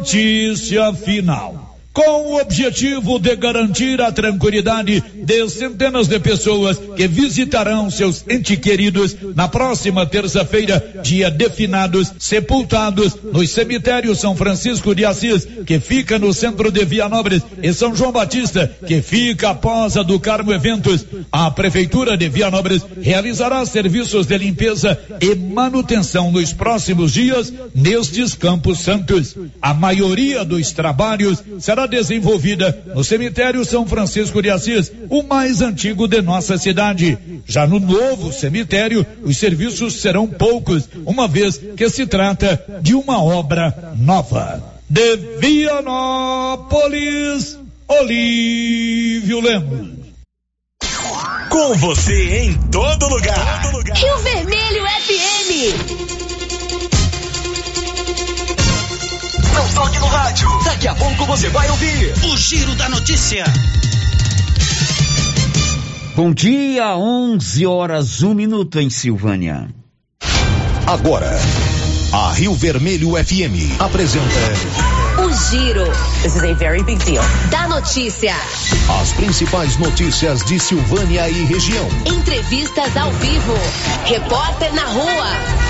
Notícia final com o objetivo de garantir a tranquilidade de centenas de pessoas que visitarão seus entes queridos na próxima terça-feira, dia de finados, sepultados nos cemitérios São Francisco de Assis, que fica no centro de Vianópolis, e São João Batista, que fica após a do Carmo Eventos. A Prefeitura de Vianópolis realizará serviços de limpeza e manutenção nos próximos dias nestes campos santos. A maioria dos trabalhos será desenvolvida no cemitério São Francisco de Assis, o mais antigo de nossa cidade. Já no novo cemitério, os serviços serão poucos, uma vez que se trata de uma obra nova. De Vianópolis, Olívio Lemos. Com você em todo lugar. Rio Vermelho FM. Não toque no rádio. Daqui a pouco você vai ouvir o Giro da Notícia. Bom dia, 11 horas, 1 minuto em Silvânia. Agora, a Rio Vermelho FM apresenta. O Giro. This is a very big deal. Da notícia. As principais notícias de Silvânia e região. Entrevistas ao vivo. Repórter na rua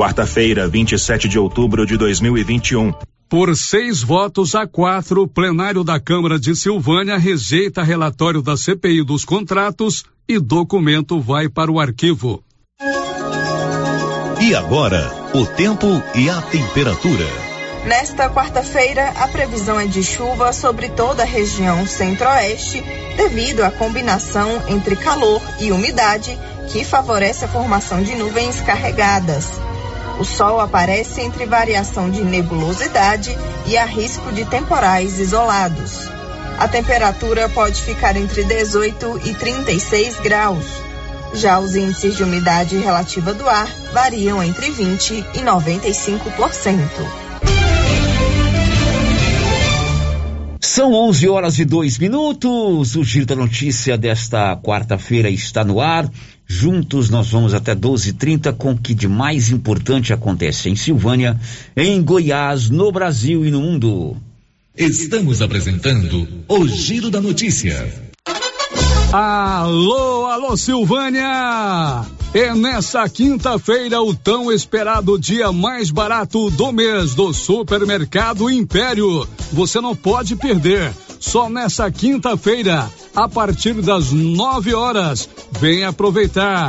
Quarta-feira, 27 de outubro de 2021. Por seis votos a quatro, o plenário da Câmara de Silvânia rejeita relatório da CPI dos contratos e documento vai para o arquivo. E agora, o tempo e a temperatura. Nesta quarta-feira, a previsão é de chuva sobre toda a região centro-oeste, devido à combinação entre calor e umidade que favorece a formação de nuvens carregadas. O sol aparece entre variação de nebulosidade e há risco de temporais isolados. A temperatura pode ficar entre 18 e 36 graus. Já os índices de umidade relativa do ar variam entre 20 e 95%. São 11 horas e dois minutos. O Giro da Notícia desta quarta-feira está no ar. Juntos nós vamos até 12:30 com o que de mais importante acontece em Silvânia, em Goiás, no Brasil e no mundo. Estamos apresentando o Giro da Notícia. Alô, alô Silvânia! É nessa quinta-feira o tão esperado dia mais barato do mês do Supermercado Império. Você não pode perder. Só nessa quinta-feira, a partir das nove horas. Vem aproveitar.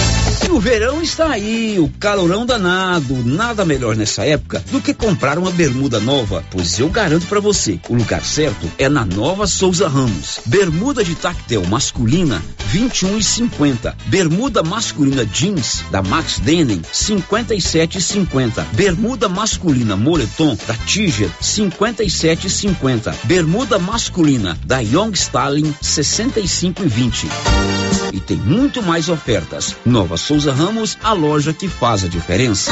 O verão está aí, o calorão danado. Nada melhor nessa época do que comprar uma bermuda nova, pois eu garanto para você, o lugar certo é na Nova Souza Ramos. Bermuda de tactel masculina 21 e 50. Bermuda masculina jeans da Max Denim 57 e 50. Bermuda masculina moletom da Tiger 57 e 50. Bermuda masculina da Young Stalin 65 e 20. E tem muito mais ofertas. Nova Souza Ramos, a loja que faz a diferença.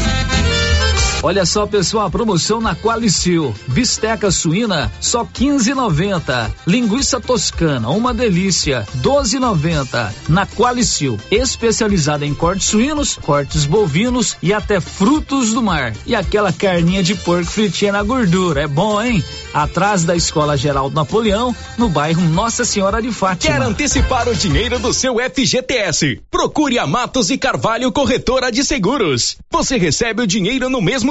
Olha só, pessoal, a promoção na Qualicil. Bisteca suína, só 15,90. Linguiça toscana, uma delícia, 12,90. Na Qualicil, especializada em cortes suínos, cortes bovinos e até frutos do mar. E aquela carninha de porco fritinha na gordura, é bom, hein? Atrás da Escola Geraldo Napoleão, no bairro Nossa Senhora de Fátima. Quer antecipar o dinheiro do seu FGTS? Procure a Matos e Carvalho Corretora de Seguros. Você recebe o dinheiro no mesmo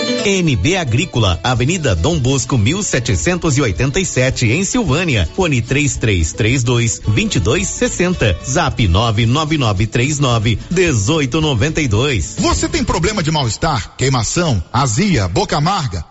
NB Agrícola, Avenida Dom Bosco 1787 em Silvânia. Fone 3332 2260. Zap 99939 1892. Você tem problema de mal-estar, queimação, azia, boca amarga?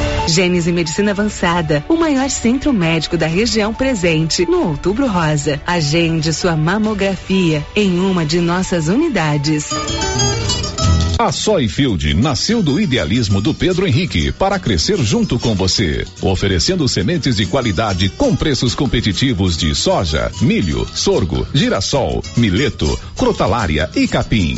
Gênese Medicina Avançada, o maior centro médico da região presente no Outubro Rosa. Agende sua mamografia em uma de nossas unidades. A Soyfield nasceu do idealismo do Pedro Henrique para crescer junto com você, oferecendo sementes de qualidade com preços competitivos de soja, milho, sorgo, girassol, mileto, crotalária e capim.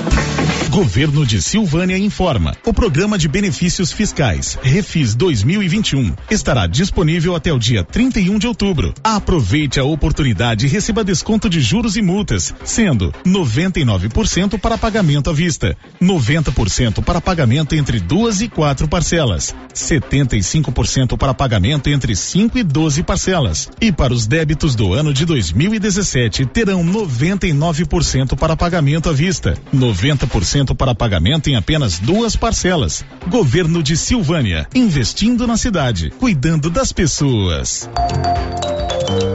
Governo de Silvânia informa. O programa de benefícios fiscais Refis 2021 estará disponível até o dia 31 de outubro. Aproveite a oportunidade e receba desconto de juros e multas, sendo 99% para pagamento à vista, 90% para pagamento entre duas e quatro parcelas, 75% para pagamento entre 5 e 12 parcelas. E para os débitos do ano de 2017 terão 99% para pagamento à vista, 90% para pagamento em apenas duas parcelas. Governo de Silvânia, investindo na cidade, cuidando das pessoas.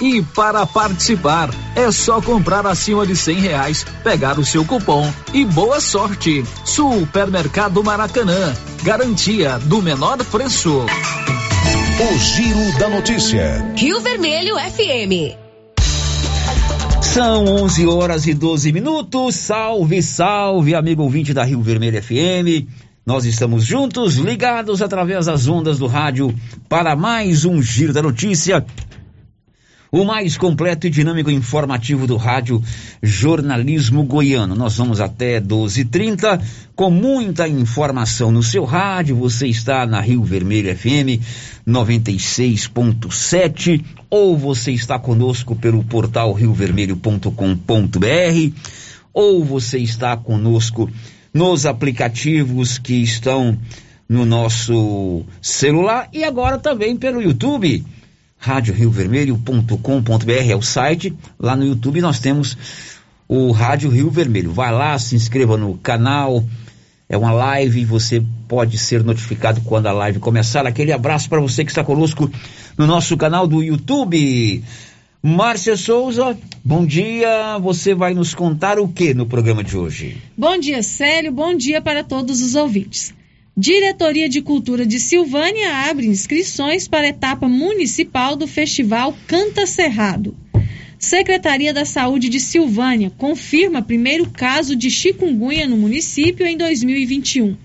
E para participar, é só comprar acima de cem reais, pegar o seu cupom e boa sorte. Supermercado Maracanã, garantia do menor preço. O Giro da Notícia. Rio Vermelho FM. São 11 horas e 12 minutos. Salve, salve, amigo ouvinte da Rio Vermelho FM. Nós estamos juntos, ligados através das ondas do rádio para mais um Giro da Notícia o mais completo e dinâmico informativo do rádio Jornalismo Goiano. Nós vamos até 12:30 com muita informação no seu rádio. Você está na Rio Vermelho FM 96.7 ou você está conosco pelo portal riovermelho.com.br ou você está conosco nos aplicativos que estão no nosso celular e agora também pelo YouTube radioriovermelho.com.br é o site. Lá no YouTube nós temos o Rádio Rio Vermelho. Vai lá, se inscreva no canal. É uma live, você pode ser notificado quando a live começar. Aquele abraço para você que está conosco no nosso canal do YouTube. Márcia Souza, bom dia. Você vai nos contar o que no programa de hoje? Bom dia, Célio. Bom dia para todos os ouvintes. Diretoria de Cultura de Silvânia abre inscrições para a etapa municipal do Festival Canta Cerrado. Secretaria da Saúde de Silvânia confirma primeiro caso de chikungunya no município em 2021.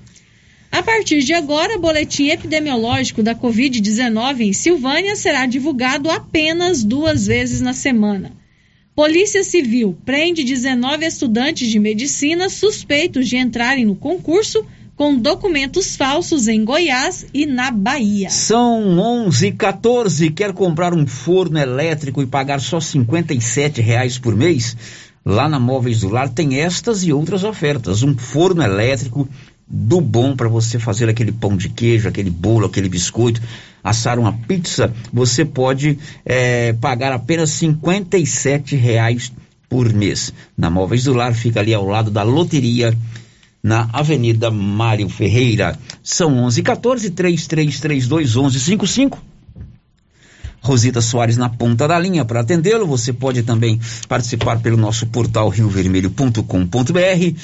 A partir de agora, o boletim epidemiológico da Covid-19 em Silvânia será divulgado apenas duas vezes na semana. Polícia Civil prende 19 estudantes de medicina suspeitos de entrarem no concurso com documentos falsos em Goiás e na Bahia. São 11 e 14. Quer comprar um forno elétrico e pagar só R$ reais por mês? Lá na Móveis do Lar tem estas e outras ofertas. Um forno elétrico do bom para você fazer aquele pão de queijo, aquele bolo, aquele biscoito, assar uma pizza, você pode é, pagar apenas e reais por mês. Na Móveis do Lar fica ali ao lado da loteria na Avenida Mário Ferreira. São 11 14 3332 1155. Rosita Soares na ponta da linha para atendê-lo. Você pode também participar pelo nosso portal riovermelho.com.br,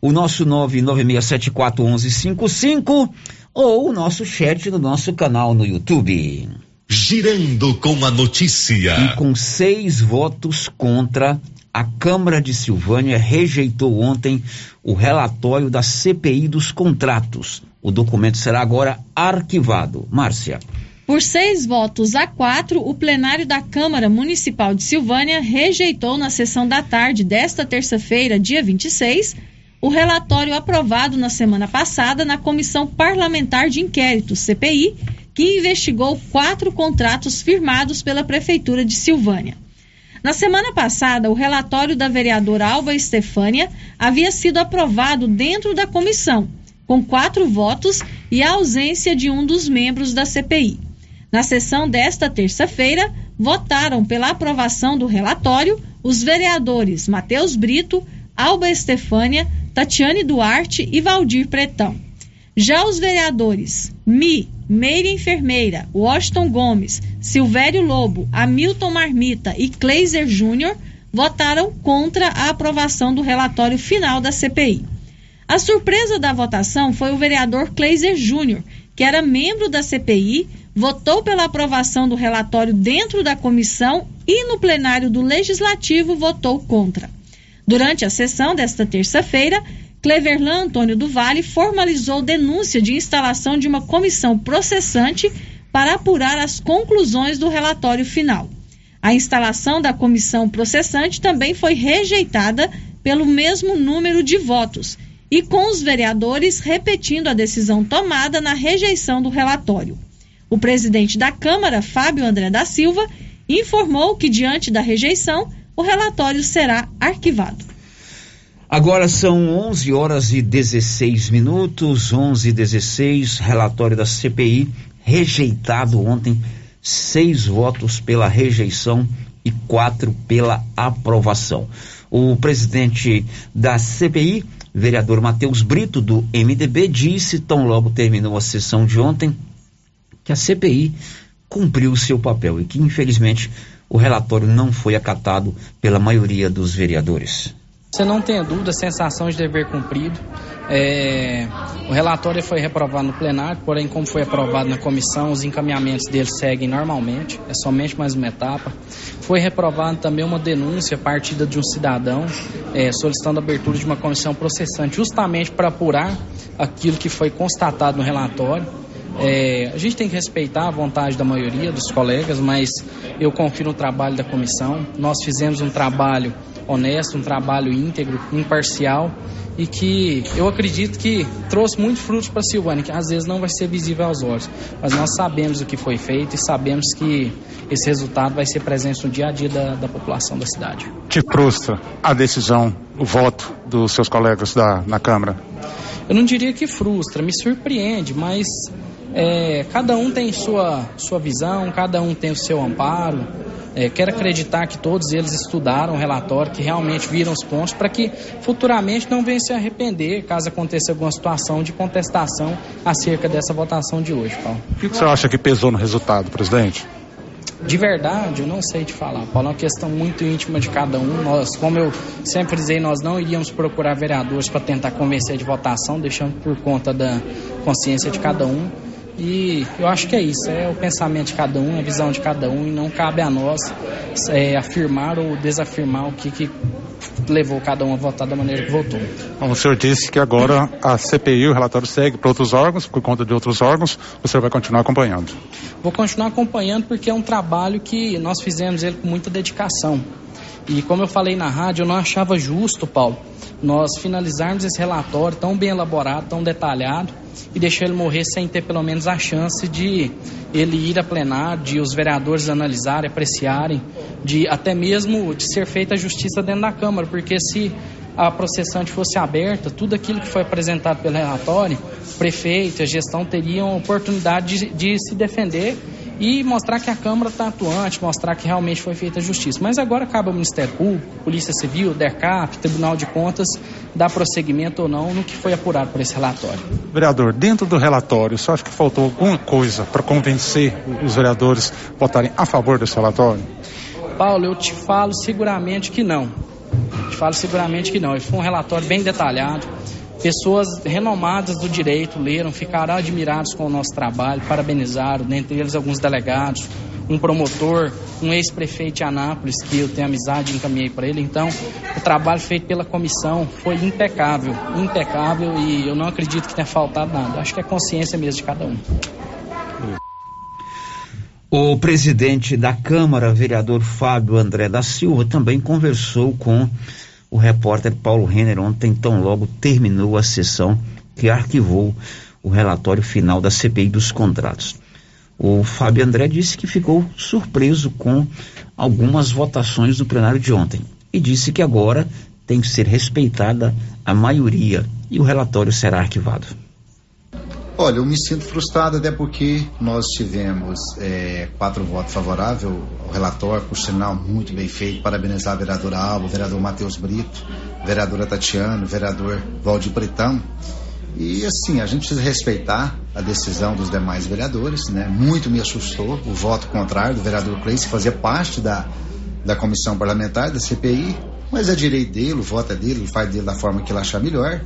o nosso 996741155 ou o nosso chat no nosso canal no YouTube. Girando com a notícia. E com seis votos contra, a Câmara de Silvânia rejeitou ontem o relatório da CPI dos contratos. O documento será agora arquivado. Márcia. Por seis votos a quatro, o plenário da Câmara Municipal de Silvânia rejeitou na sessão da tarde desta terça-feira, dia 26, o relatório aprovado na semana passada na Comissão Parlamentar de Inquérito, CPI, que investigou quatro contratos firmados pela Prefeitura de Silvânia. Na semana passada, o relatório da vereadora Alba Estefânia havia sido aprovado dentro da comissão, com quatro votos e a ausência de um dos membros da CPI. Na sessão desta terça-feira, votaram pela aprovação do relatório os vereadores Matheus Brito, Alba Estefânia, Tatiane Duarte e Valdir Pretão. Já os vereadores Mi, Meire Enfermeira, Washington Gomes, Silvério Lobo, Hamilton Marmita e Kleiser Júnior votaram contra a aprovação do relatório final da CPI. A surpresa da votação foi o vereador Kleiser Júnior, que era membro da CPI, votou pela aprovação do relatório dentro da comissão e no plenário do Legislativo votou contra. Durante a sessão desta terça-feira, Cleverlan Antônio do Vale formalizou denúncia de instalação de uma comissão processante para apurar as conclusões do relatório final. A instalação da comissão processante também foi rejeitada pelo mesmo número de votos e com os vereadores repetindo a decisão tomada na rejeição do relatório. O presidente da Câmara, Fábio André da Silva, informou que, diante da rejeição, o relatório será arquivado. Agora são 11 horas e 16 minutos, 11 e 16, relatório da CPI, rejeitado ontem, seis votos pela rejeição e quatro pela aprovação. O presidente da CPI, vereador Matheus Brito, do MDB, disse, tão logo terminou a sessão de ontem, que a CPI cumpriu o seu papel e que, infelizmente, o relatório não foi acatado pela maioria dos vereadores. Você não tem dúvida, sensação de dever cumprido. É, o relatório foi reprovado no plenário, porém, como foi aprovado na comissão, os encaminhamentos dele seguem normalmente, é somente mais uma etapa. Foi reprovado também uma denúncia partida de um cidadão é, solicitando a abertura de uma comissão processante, justamente para apurar aquilo que foi constatado no relatório. É, a gente tem que respeitar a vontade da maioria dos colegas, mas eu confio no trabalho da comissão. Nós fizemos um trabalho honesto, um trabalho íntegro, imparcial e que eu acredito que trouxe muito frutos para a Silvânia, que às vezes não vai ser visível aos olhos, mas nós sabemos o que foi feito e sabemos que esse resultado vai ser presente no dia a dia da, da população da cidade. Te frustra a decisão, o voto dos seus colegas da, na Câmara? Eu não diria que frustra, me surpreende, mas é, cada um tem sua, sua visão, cada um tem o seu amparo. É, quero acreditar que todos eles estudaram o relatório, que realmente viram os pontos, para que futuramente não venham se arrepender caso aconteça alguma situação de contestação acerca dessa votação de hoje, Paulo. O que você acha que pesou no resultado, presidente? De verdade, eu não sei te falar, Paulo. É uma questão muito íntima de cada um. Nós, como eu sempre dizei, nós não iríamos procurar vereadores para tentar convencer de votação, deixando por conta da consciência de cada um. E eu acho que é isso, é o pensamento de cada um, a visão de cada um, e não cabe a nós é, afirmar ou desafirmar o que, que levou cada um a votar da maneira que votou. Bom, o senhor disse que agora a CPI, o relatório segue para outros órgãos, por conta de outros órgãos, o senhor vai continuar acompanhando? Vou continuar acompanhando porque é um trabalho que nós fizemos ele com muita dedicação. E como eu falei na rádio, eu não achava justo, Paulo, nós finalizarmos esse relatório tão bem elaborado, tão detalhado, e deixar ele morrer sem ter pelo menos a chance de ele ir a plenário, de os vereadores analisarem, apreciarem, de até mesmo de ser feita a justiça dentro da Câmara, porque se a processante fosse aberta, tudo aquilo que foi apresentado pelo relatório, o prefeito, a gestão teriam oportunidade de, de se defender e mostrar que a Câmara está atuante, mostrar que realmente foi feita a justiça. Mas agora cabe ao Ministério Público, Polícia Civil, DERCAP, Tribunal de Contas, dar prosseguimento ou não no que foi apurado por esse relatório. Vereador, dentro do relatório, você acha que faltou alguma coisa para convencer os vereadores a votarem a favor desse relatório? Paulo, eu te falo seguramente que não. Te falo seguramente que não. Esse foi um relatório bem detalhado. Pessoas renomadas do direito leram, ficaram admirados com o nosso trabalho, parabenizaram, dentre eles alguns delegados, um promotor, um ex-prefeito de Anápolis, que eu tenho amizade e encaminhei para ele. Então, o trabalho feito pela comissão foi impecável, impecável e eu não acredito que tenha faltado nada. Acho que é consciência mesmo de cada um. O presidente da Câmara, vereador Fábio André da Silva, também conversou com o repórter Paulo Renner ontem, tão logo terminou a sessão que arquivou o relatório final da CPI dos contratos. O Fábio André disse que ficou surpreso com algumas votações do plenário de ontem e disse que agora tem que ser respeitada a maioria e o relatório será arquivado. Olha, eu me sinto frustrado até porque nós tivemos é, quatro votos favoráveis ao relatório, por sinal muito bem feito. Parabenizar a vereadora Alba, o vereador Matheus Brito, a vereadora Tatiana, o vereador Valdir Britão. E assim, a gente precisa respeitar a decisão dos demais vereadores, né? Muito me assustou o voto contrário do vereador Cleice, que fazia parte da, da comissão parlamentar, da CPI, mas é direito dele, o voto é dele, ele faz dele da forma que ele achar melhor.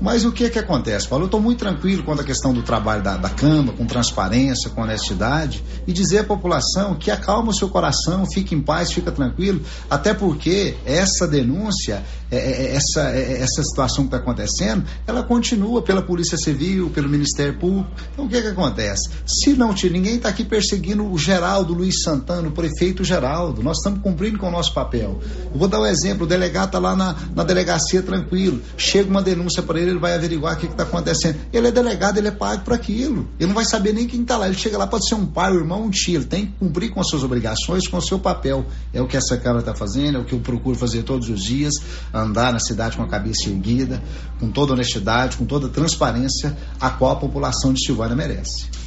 Mas o que é que acontece, Paulo? Eu estou muito tranquilo quanto à questão do trabalho da, da Câmara, com transparência, com honestidade, e dizer à população que acalma o seu coração, fique em paz, fica tranquilo, até porque essa denúncia, é, é, é essa, essa situação que está acontecendo, ela continua pela Polícia Civil, pelo Ministério Público. Então o que é que acontece? Se não tinha, ninguém está aqui perseguindo o Geraldo Luiz Santana, o prefeito Geraldo, nós estamos cumprindo com o nosso papel. Eu vou dar um exemplo, o delegado está lá na, na delegacia tranquilo, chega uma denúncia para ele, ele vai averiguar o que está acontecendo. Ele é delegado, ele é pago para aquilo. Ele não vai saber nem quem está lá. Ele chega lá, pode ser um pai, um irmão, um tio. Ele tem que cumprir com as suas obrigações, com o seu papel. É o que essa Câmara está fazendo, é o que eu procuro fazer todos os dias, andar na cidade com a cabeça erguida, com toda honestidade, com toda transparência, a qual a população de Silvânia merece.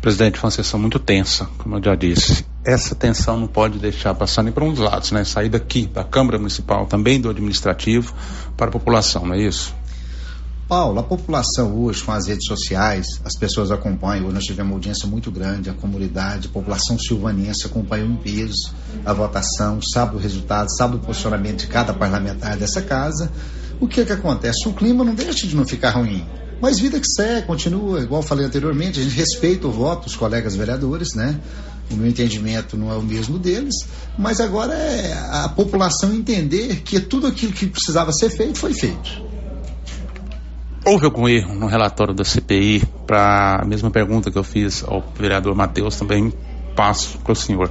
Presidente, foi uma sessão muito tensa, como eu já disse. Essa tensão não pode deixar passar nem para um dos lados, né? Sair daqui, da Câmara Municipal, também do administrativo, para a população, não é isso? Paulo, a população hoje, com as redes sociais, as pessoas acompanham. Hoje nós tivemos uma audiência muito grande, a comunidade, a população silvanense acompanhou em peso a votação, sabe o resultado, sabe o posicionamento de cada parlamentar dessa casa. O que é que acontece? O clima não deixa de não ficar ruim. Mas vida que segue, continua, igual falei anteriormente, a gente respeita o voto dos colegas vereadores, né? O meu entendimento não é o mesmo deles, mas agora é a população entender que tudo aquilo que precisava ser feito foi feito. Houve algum erro no relatório da CPI? Para a mesma pergunta que eu fiz ao vereador Matheus, também passo para o senhor.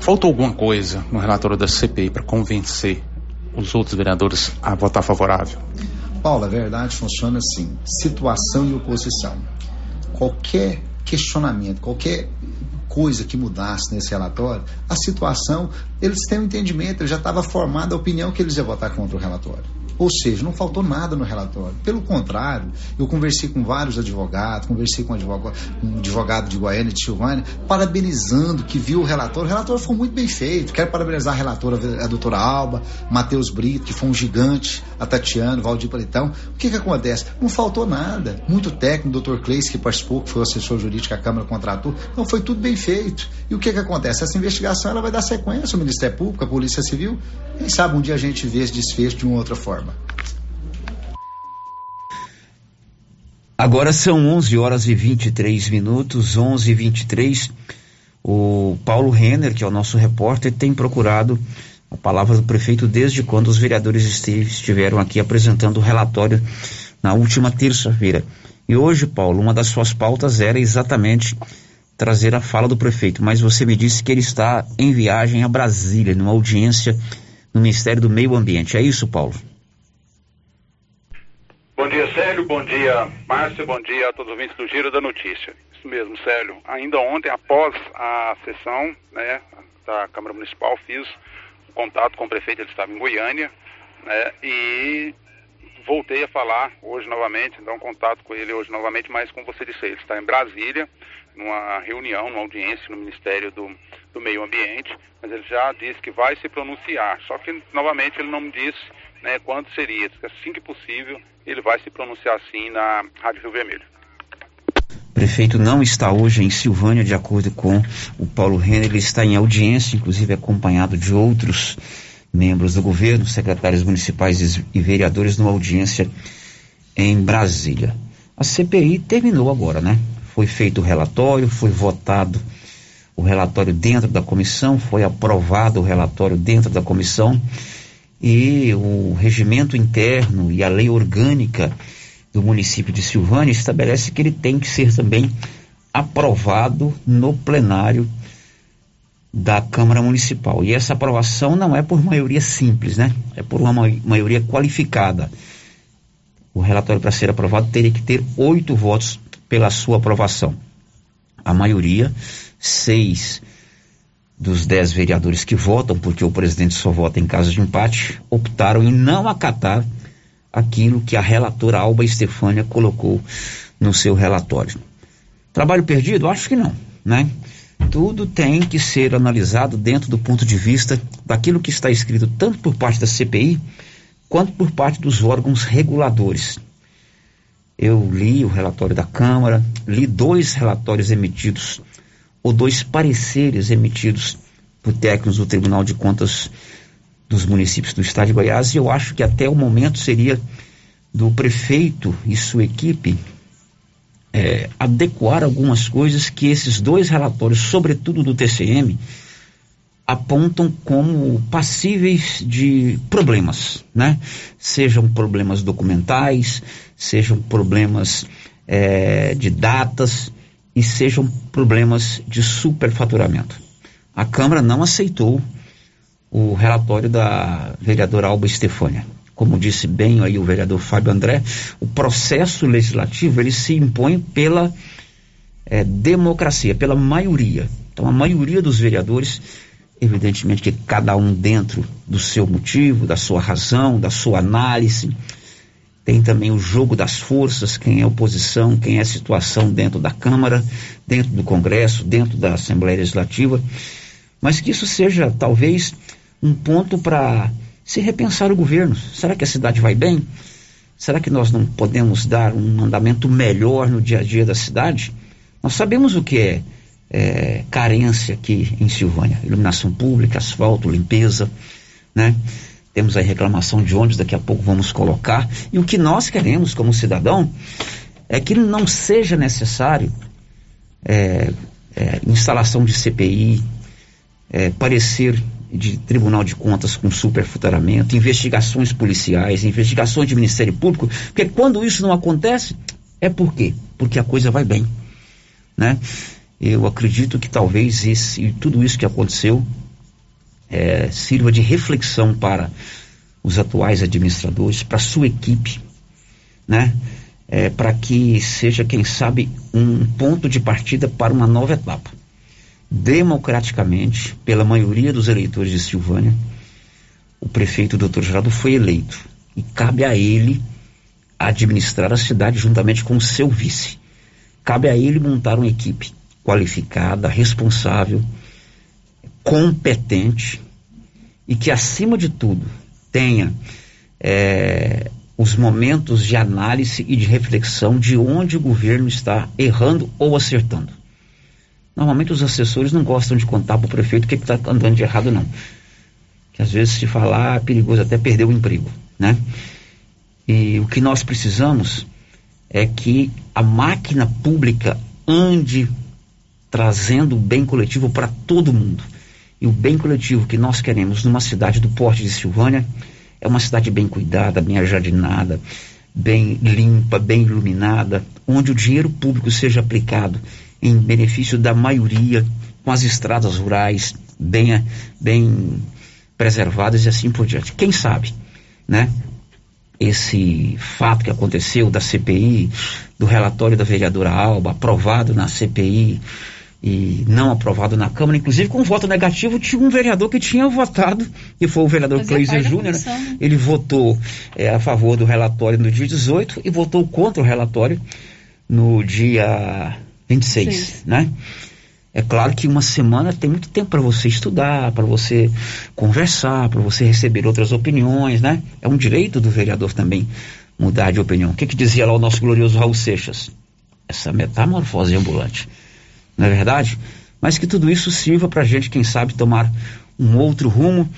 Faltou alguma coisa no relatório da CPI para convencer os outros vereadores a votar favorável? Paulo, a verdade funciona assim: situação e oposição. Qualquer questionamento, qualquer coisa que mudasse nesse relatório, a situação, eles têm um entendimento, já estava formada a opinião que eles iam votar contra o relatório. Ou seja, não faltou nada no relatório. Pelo contrário, eu conversei com vários advogados, conversei com advogado, um advogado de Goiânia, de Silvânia, parabenizando que viu o relatório. O relatório foi muito bem feito. Quero parabenizar a relatora, a doutora Alba, Matheus Brito, que foi um gigante, a Tatiana, Valdir Paletão. O que que acontece? Não faltou nada. Muito técnico, o doutor Cleis, que participou, que foi o assessor jurídico que a Câmara contratou. Então foi tudo bem feito. E o que que acontece? Essa investigação ela vai dar sequência ao Ministério Público, à Polícia Civil. Quem sabe um dia a gente vê esse desfecho de uma outra forma. Agora são 11 horas e 23 minutos, 11 e 23. O Paulo Renner, que é o nosso repórter, tem procurado a palavra do prefeito desde quando os vereadores estiveram aqui apresentando o relatório na última terça-feira. E hoje, Paulo, uma das suas pautas era exatamente trazer a fala do prefeito, mas você me disse que ele está em viagem a Brasília, numa audiência no Ministério do Meio Ambiente. É isso, Paulo? Bom dia, Célio. Bom dia, Márcio. Bom dia a todos os ouvintes do Giro da Notícia. Isso mesmo, Célio. Ainda ontem, após a sessão né, da Câmara Municipal, fiz contato com o prefeito, ele estava em Goiânia, né, e voltei a falar hoje novamente, então contato com ele hoje novamente, mas como você disse, ele está em Brasília, numa reunião, numa audiência no Ministério do, do Meio Ambiente, mas ele já disse que vai se pronunciar, só que novamente ele não disse né, quando seria, assim que possível ele vai se pronunciar assim na Rádio Rio Vermelho. O prefeito não está hoje em Silvânia, de acordo com o Paulo Renner, ele está em audiência, inclusive acompanhado de outros membros do governo, secretários municipais e vereadores, numa audiência em Brasília. A CPI terminou agora, né? Foi feito o relatório, foi votado o relatório dentro da comissão, foi aprovado o relatório dentro da comissão e o regimento interno e a lei orgânica do município de Silvânia estabelece que ele tem que ser também aprovado no plenário da Câmara Municipal. E essa aprovação não é por maioria simples, né? É por uma maioria qualificada. O relatório para ser aprovado teria que ter oito votos pela sua aprovação. A maioria, seis dos dez vereadores que votam, porque o presidente só vota em caso de empate, optaram em não acatar aquilo que a relatora Alba Estefânia colocou no seu relatório. Trabalho perdido? Acho que não, né? Tudo tem que ser analisado dentro do ponto de vista daquilo que está escrito tanto por parte da CPI quanto por parte dos órgãos reguladores. Eu li o relatório da Câmara, li dois relatórios emitidos, ou dois pareceres emitidos por técnicos do Tribunal de Contas dos municípios do estado de Goiás e eu acho que até o momento seria do prefeito e sua equipe é, adequar algumas coisas que esses dois relatórios, sobretudo do TCM, apontam como passíveis de problemas, né? Sejam problemas documentais, sejam problemas é, de datas e sejam problemas de superfaturamento. A Câmara não aceitou o relatório da vereadora Alba Estefânia. Como disse bem aí o vereador Fábio André, o processo legislativo ele se impõe pela é, democracia, pela maioria. Então a maioria dos vereadores, evidentemente que cada um dentro do seu motivo, da sua razão, da sua análise, tem também o jogo das forças, quem é oposição, quem é situação dentro da Câmara, dentro do Congresso, dentro da Assembleia Legislativa, mas que isso seja talvez um ponto para se repensar o governo. Será que a cidade vai bem? Será que nós não podemos dar um andamento melhor no dia a dia da cidade? Nós sabemos o que é, é carência aqui em Silvânia: iluminação pública, asfalto, limpeza, né? Temos a reclamação de ônibus, daqui a pouco vamos colocar. E o que nós queremos como cidadão é que não seja necessário é, é, instalação de CPI, é, parecer de Tribunal de Contas com superfaturamento, investigações policiais, investigações de Ministério Público, porque quando isso não acontece, é por quê? Porque a coisa vai bem, né? Eu acredito que talvez esse, tudo isso que aconteceu é, sirva de reflexão para os atuais administradores, para sua equipe, né? É, para que seja, quem sabe, um ponto de partida para uma nova etapa democraticamente, pela maioria dos eleitores de Silvânia, o prefeito Dr. Geraldo foi eleito e cabe a ele administrar a cidade juntamente com o seu vice. Cabe a ele montar uma equipe qualificada, responsável, competente e que, acima de tudo, tenha é, os momentos de análise e de reflexão de onde o governo está errando ou acertando. Normalmente os assessores não gostam de contar para o prefeito o que está andando de errado, não. Que às vezes se falar é perigoso até perder o emprego, né? E o que nós precisamos é que a máquina pública ande trazendo o bem coletivo para todo mundo. E o bem coletivo que nós queremos numa cidade do porte de Silvânia é uma cidade bem cuidada, bem ajardinada, bem limpa, bem iluminada, onde o dinheiro público seja aplicado em benefício da maioria, com as estradas rurais bem, bem preservadas e assim por diante. Quem sabe, né? Esse fato que aconteceu da CPI, do relatório da vereadora Alba, aprovado na CPI e não aprovado na Câmara, inclusive com voto negativo, tinha um vereador que tinha votado, que foi o vereador Cleiser Júnior, né? né? ele votou é, a favor do relatório no dia 18 e votou contra o relatório no dia 26, Sim. né? É claro que uma semana tem muito tempo para você estudar, para você conversar, para você receber outras opiniões, né? É um direito do vereador também mudar de opinião. O que, que dizia lá o nosso glorioso Raul Seixas? Essa metamorfose ambulante. Não é verdade? Mas que tudo isso sirva para a gente, quem sabe, tomar um outro rumo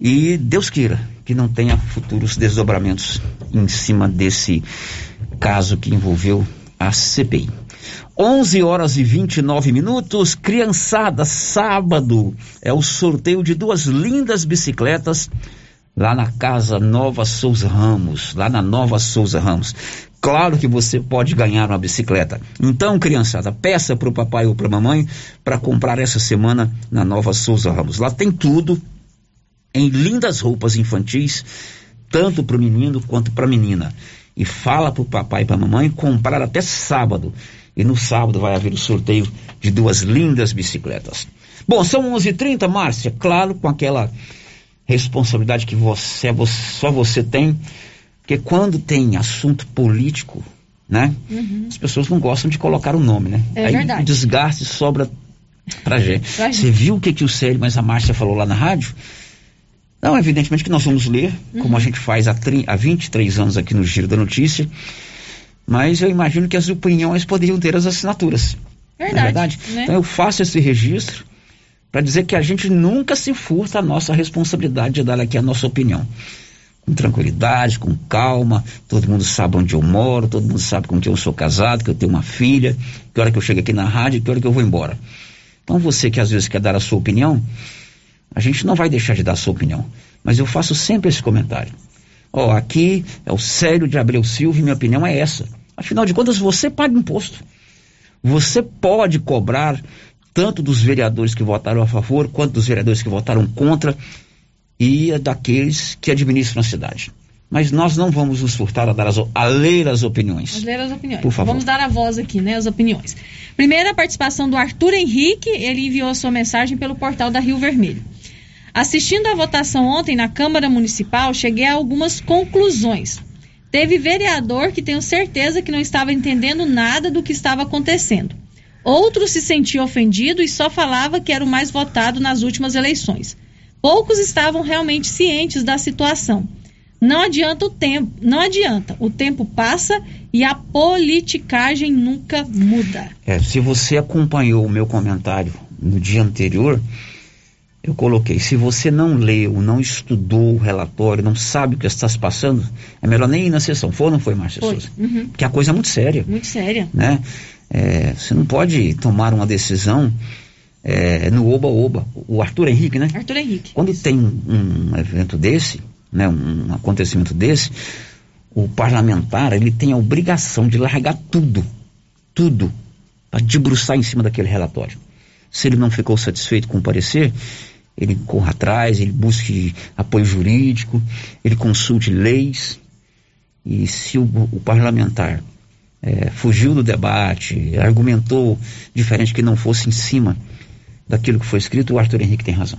e Deus queira que não tenha futuros desdobramentos em cima desse caso que envolveu a CPI. 11 horas e 29 minutos, criançada, sábado é o sorteio de duas lindas bicicletas lá na casa Nova Souza Ramos, lá na Nova Souza Ramos. Claro que você pode ganhar uma bicicleta. Então, criançada, peça para o papai ou para a mamãe para comprar essa semana na Nova Souza Ramos. Lá tem tudo em lindas roupas infantis, tanto para o menino quanto para a menina. E fala para o papai e para a mamãe comprar até sábado. E no sábado vai haver o sorteio de duas lindas bicicletas. Bom, são 11h30, Márcia. Claro, com aquela responsabilidade que você, só você tem. Porque quando tem assunto político, né? Uhum. As pessoas não gostam de colocar o nome, né? É Aí verdade. o desgaste sobra pra gente. Pra Você viu o que, que o Célio, mas a Márcia falou lá na rádio? Não, evidentemente que nós vamos ler, como Uhum. a gente faz há, há 23 anos aqui no Giro da Notícia, mas eu imagino que as opiniões poderiam ter as assinaturas. É Verdade, verdade? né? Então eu faço esse registro para dizer que a gente nunca se furta a nossa responsabilidade de dar aqui a nossa opinião. Com tranquilidade, com calma, todo mundo sabe onde eu moro, todo mundo sabe com quem eu sou casado, que eu tenho uma filha, que hora que eu chego aqui na rádio, que hora que eu vou embora. Então você que às vezes quer dar a sua opinião, a gente não vai deixar de dar a sua opinião. Mas eu faço sempre esse comentário. Ó, aqui é o Célio de Abreu Silva e minha opinião é essa. Afinal de contas, você paga imposto. Você pode cobrar tanto dos vereadores que votaram a favor, quanto dos vereadores que votaram contra e daqueles que administram a cidade. Mas nós não vamos nos furtar a, dar as, a ler as opiniões. Vamos ler as opiniões. Por favor. Vamos dar a voz aqui, né? As opiniões. Primeira participação do Arthur Henrique, ele enviou a sua mensagem pelo portal da Rio Vermelho. Assistindo à votação ontem na Câmara Municipal, cheguei a algumas conclusões. Teve vereador que tenho certeza que não estava entendendo nada do que estava acontecendo. Outro se sentia ofendido e só falava que era o mais votado nas últimas eleições. Poucos estavam realmente cientes da situação. Não adianta o tempo, não adianta. O tempo passa e a politicagem nunca muda. É, se você acompanhou o meu comentário no dia anterior, eu coloquei, se você não leu, não estudou o relatório, não sabe o que está se passando, é melhor nem ir na sessão. Foi ou não foi, Márcia. Souza? Uhum. Porque a coisa é muito séria, Muito séria. né? É, você não pode tomar uma decisão é, no oba-oba. O Arthur Henrique, né? Arthur Henrique. Quando tem um, um evento desse, né, um acontecimento desse, o parlamentar ele tem a obrigação de largar tudo, tudo, para debruçar em cima daquele relatório. Se ele não ficou satisfeito com o parecer, ele corra atrás, ele busque apoio jurídico, ele consulte leis. E se o, o parlamentar eh, fugiu do debate, argumentou diferente que não fosse em cima daquilo que foi escrito, o Arthur Henrique tem razão.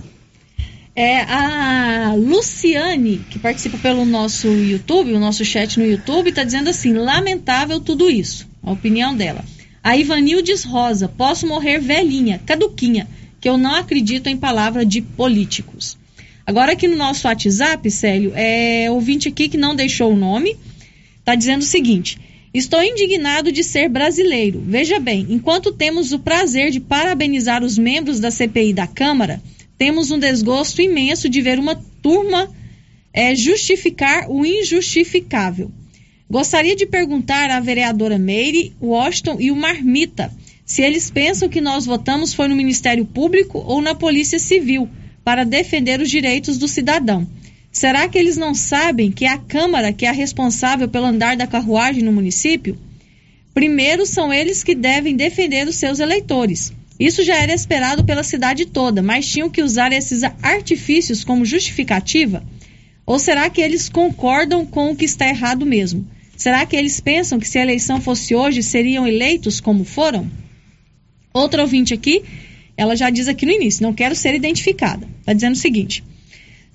É a Luciane, que participa pelo nosso YouTube, o nosso chat no YouTube, está dizendo assim: lamentável tudo isso. A opinião dela. A Ivanildes Rosa, posso morrer velhinha, caduquinha, que eu não acredito em palavra de políticos. Agora aqui no nosso WhatsApp, Célio, é ouvinte aqui que não deixou o nome, está dizendo o seguinte: Estou indignado de ser brasileiro. Veja bem, enquanto temos o prazer de parabenizar os membros da CPI da Câmara, temos um desgosto imenso de ver uma turma é, justificar o injustificável. Gostaria de perguntar à vereadora Meire, Washington e o Marmita se eles pensam que nós votamos foi no Ministério Público ou na Polícia Civil para defender os direitos do cidadão. Será que eles não sabem que é a Câmara que é a responsável pelo andar da carruagem no município? Primeiro, são eles que devem defender os seus eleitores. Isso já era esperado pela cidade toda, mas tinham que usar esses artifícios como justificativa? Ou será que eles concordam com o que está errado mesmo? Será que eles pensam que se a eleição fosse hoje seriam eleitos como foram? Outra ouvinte aqui, ela já diz aqui no início, não quero ser identificada. Está dizendo o seguinte: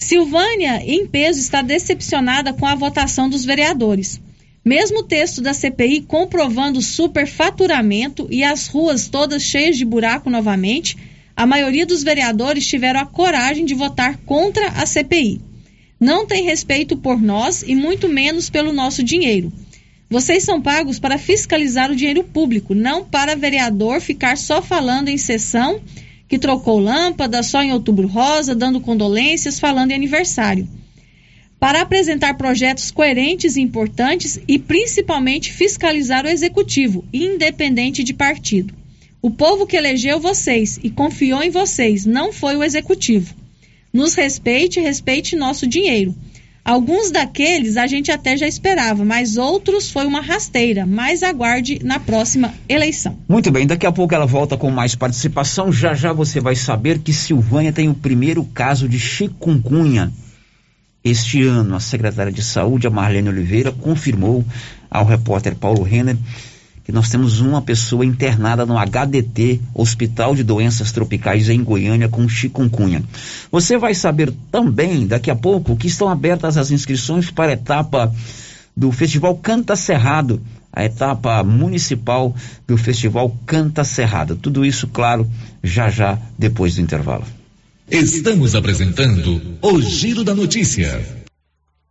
Silvânia, em peso, está decepcionada com a votação dos vereadores. Mesmo o texto da CPI comprovando superfaturamento e as ruas todas cheias de buraco novamente, a maioria dos vereadores tiveram a coragem de votar contra a CPI. Não tem respeito por nós e muito menos pelo nosso dinheiro. Vocês são pagos para fiscalizar o dinheiro público, não para vereador ficar só falando em sessão que trocou lâmpada só em outubro rosa, dando condolências, falando em aniversário para apresentar projetos coerentes e importantes e principalmente fiscalizar o executivo, independente de partido. O povo que elegeu vocês e confiou em vocês não foi o executivo. Nos respeite respeite nosso dinheiro. Alguns daqueles a gente até já esperava, mas outros foi uma rasteira. Mas aguarde na próxima eleição. Muito bem, daqui a pouco ela volta com mais participação. Já já você vai saber que Silvânia tem o primeiro caso de chikungunya este ano, a secretária de Saúde, a Marlene Oliveira, confirmou ao repórter Paulo Renner que nós temos uma pessoa internada no HDT, Hospital de Doenças Tropicais em Goiânia, com chikungunya. Você vai saber também, daqui a pouco, que estão abertas as inscrições para a etapa do Festival Canta Cerrado, a etapa municipal do Festival Canta Cerrado. Tudo isso, claro, já já depois do intervalo. Estamos apresentando o Giro da Notícia.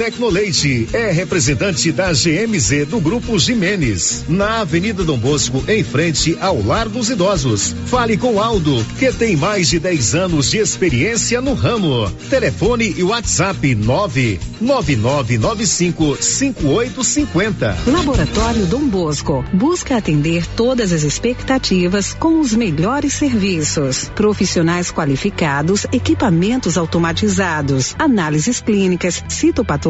Tecnoleite é representante da GMZ do Grupo Jimenez, na Avenida Dom Bosco, em frente ao Lar dos Idosos. Fale com Aldo, que tem mais de 10 anos de experiência no ramo. Telefone e WhatsApp 999955850. Laboratório Dom Bosco busca atender todas as expectativas com os melhores serviços. Profissionais qualificados, equipamentos automatizados, análises clínicas, citopatologia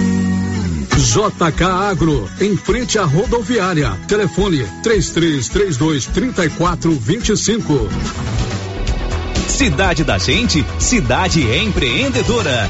JK Agro, em frente à rodoviária. Telefone 3332 3425. Cidade da Gente, cidade empreendedora.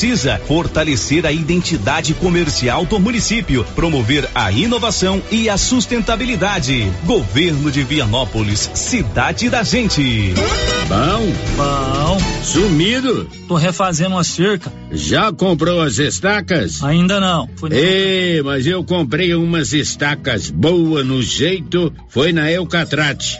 precisa fortalecer a identidade comercial do município, promover a inovação e a sustentabilidade. Governo de Vianópolis, cidade da gente. Bom, bom. Sumido? Tô refazendo uma cerca. Já comprou as estacas? Ainda não. Ei, mas eu comprei umas estacas boas no jeito, foi na Eucatrate.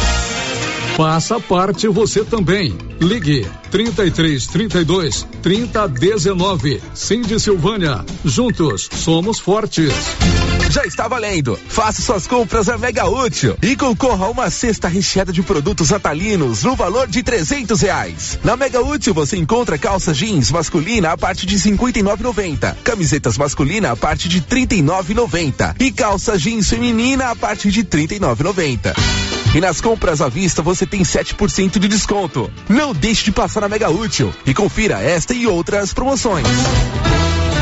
Faça parte você também. Ligue 33 32 30 19. Cindy Silvânia. Juntos somos fortes. Já está valendo. Faça suas compras a Mega Útil e concorra a uma cesta recheada de produtos natalinos no valor de trezentos reais. Na Mega Útil você encontra calça jeans masculina a partir de cinquenta e camisetas masculina a partir de trinta e e calça jeans feminina a partir de trinta e e nas compras à vista você tem 7% de desconto. Não deixe de passar na Mega Útil e confira esta e outras promoções.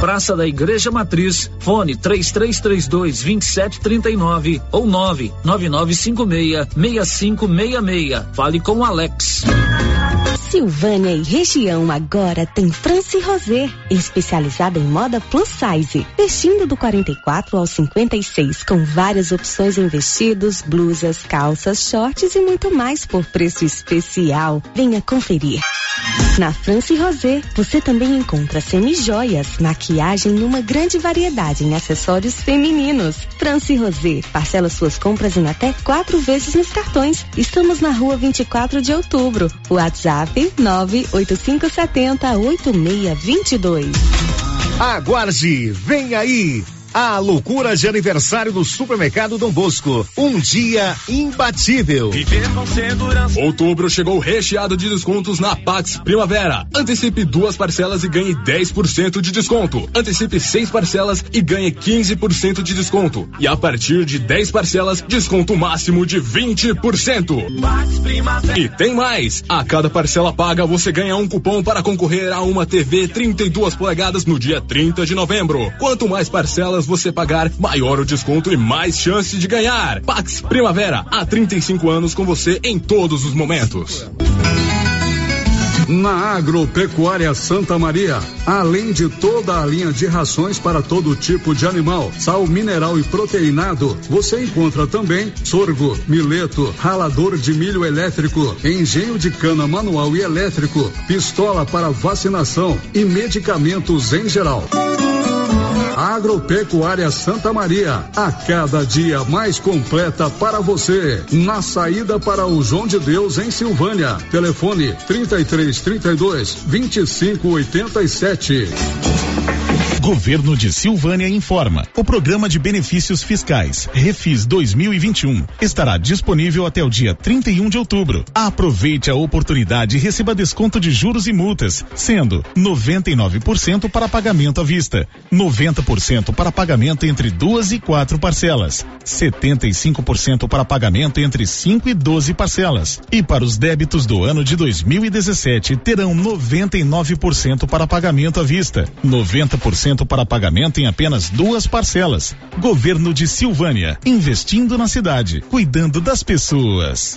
Praça da Igreja Matriz, fone 3332 2739 ou 99956 6566. Fale com Alex. Silvânia e região agora tem France Rosé, especializada em moda plus size, vestindo do 44 ao 56, com várias opções em vestidos, blusas, calças, shorts e muito mais por preço especial. Venha conferir. Na France Rosé, você também encontra semi-joias, maquiagem e uma grande variedade em acessórios femininos. France Rosé, parcela suas compras em até quatro vezes nos cartões. Estamos na rua 24 de outubro. WhatsApp 98570 8622. Aguarde, vem aí! A loucura de aniversário do Supermercado Dom Bosco. Um dia imbatível. Outubro chegou recheado de descontos na Pax Primavera. Antecipe duas parcelas e ganhe 10% de desconto. Antecipe seis parcelas e ganhe 15% de desconto. E a partir de 10 parcelas, desconto máximo de 20%. E tem mais! A cada parcela paga, você ganha um cupom para concorrer a uma TV 32 polegadas no dia 30 de novembro. Quanto mais parcelas, menos você pagar, maior o desconto e mais chance de ganhar. Pax Primavera, há 35 anos com você em todos os momentos. Na Agropecuária Santa Maria, além de toda a linha de rações para todo tipo de animal, sal mineral e proteinado, você encontra também sorgo, mileto, ralador de milho elétrico, engenho de cana manual e elétrico, pistola para vacinação e medicamentos em geral. Agropecuária Santa Maria, a cada dia mais completa para você. Na saída para o João de Deus em Silvânia. Telefone 33 32 25 87. Governo de Silvânia informa. O programa de benefícios fiscais Refis 2021 estará disponível até o dia 31 de outubro. Aproveite a oportunidade e receba desconto de juros e multas, sendo 99% para pagamento à vista, 90% para pagamento entre duas e quatro parcelas, 75% para pagamento entre 5 e 12 parcelas. E para os débitos do ano de 2017 terão 99% para pagamento à vista, 90% para pagamento em apenas duas parcelas. Governo de Silvânia, investindo na cidade, cuidando das pessoas.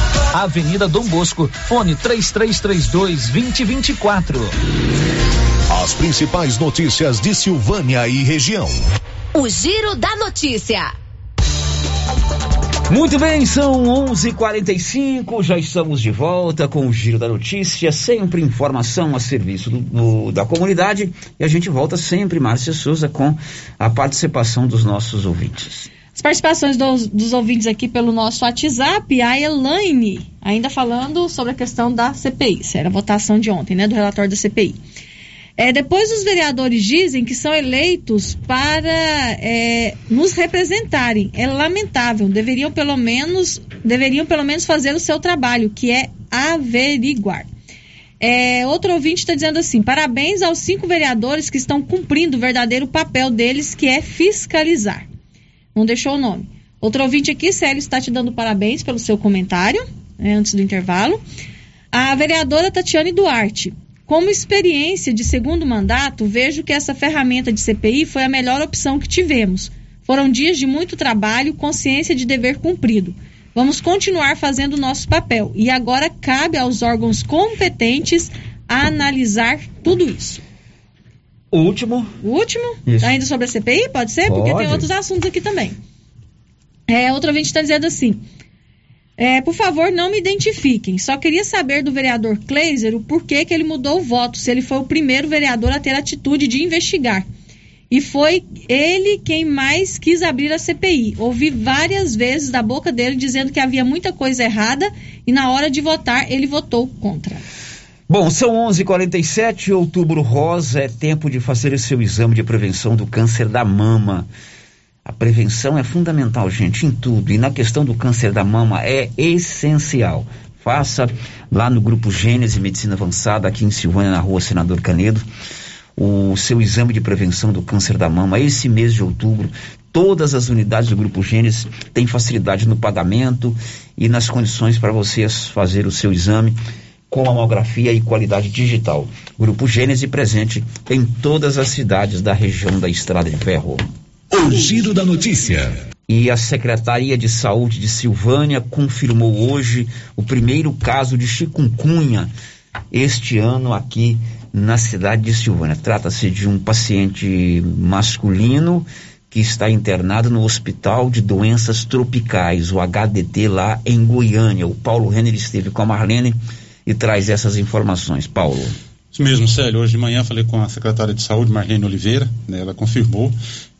Avenida Dom Bosco, fone 3332 2024. As principais notícias de Silvânia e região. O Giro da Notícia. Muito bem, são 11:45. Já estamos de volta com o Giro da Notícia, sempre informação a serviço do, do, da comunidade e a gente volta sempre, Márcia Souza, com a participação dos nossos ouvintes. As participações dos, dos, ouvintes aqui pelo nosso WhatsApp, a Elaine, ainda falando sobre a questão da CPI, era a votação de ontem, né, do relatório da CPI. É, depois os vereadores dizem que são eleitos para é, nos representarem. É lamentável. Deveriam pelo menos deveriam pelo menos fazer o seu trabalho, que é averiguar. É, outro ouvinte está dizendo assim: parabéns aos cinco vereadores que estão cumprindo o verdadeiro papel deles, que é fiscalizar. Não deixou o nome. Outro ouvinte aqui, Célio, está te dando parabéns pelo seu comentário, né, antes do intervalo. A vereadora Tatiane Duarte. Como experiência de segundo mandato, vejo que essa ferramenta de CPI foi a melhor opção que tivemos. Foram dias de muito trabalho, consciência de dever cumprido. Vamos continuar fazendo o nosso papel e agora cabe aos órgãos competentes analisar tudo isso. O último? O último? Isso. Ainda sobre a CPI? Pode ser? Pode. Porque tem outros assuntos aqui também. É, outro ouvinte está dizendo assim: é, por favor, não me identifiquem. Só queria saber do vereador Kleiser o porquê que ele mudou o voto, se ele foi o primeiro vereador a ter a atitude de investigar. E foi ele quem mais quis abrir a CPI. Ouvi várias vezes da boca dele dizendo que havia muita coisa errada e na hora de votar ele votou contra. Bom, são 11:47. Outubro rosa é tempo de fazer o seu exame de prevenção do câncer da mama. A prevenção é fundamental, gente, em tudo. E na questão do câncer da mama é essencial. Faça lá no Grupo Gênese Medicina Avançada, aqui em Silvânia, na rua Senador Canedo, o seu exame de prevenção do câncer da mama. Esse mês de outubro, todas as unidades do Grupo Gênesis têm facilidade no pagamento e nas condições para você fazer o seu exame com mamografia e qualidade digital. Grupo Gênese presente em todas as cidades da região da Estrada de Ferro. O giro da notícia. E a Secretaria de Saúde de Silvânia confirmou hoje o primeiro caso de chikungunya este ano aqui na cidade de Silvânia. Trata-se de um paciente masculino que está internado no Hospital de Doenças Tropicais, o HDT, lá em Goiânia. O Paulo Renner esteve com a Marlene e traz essas informações. Paulo. Isso mesmo, Célio. Hoje de manhã falei com a secretária de Saúde, Marlene Oliveira, né, ela confirmou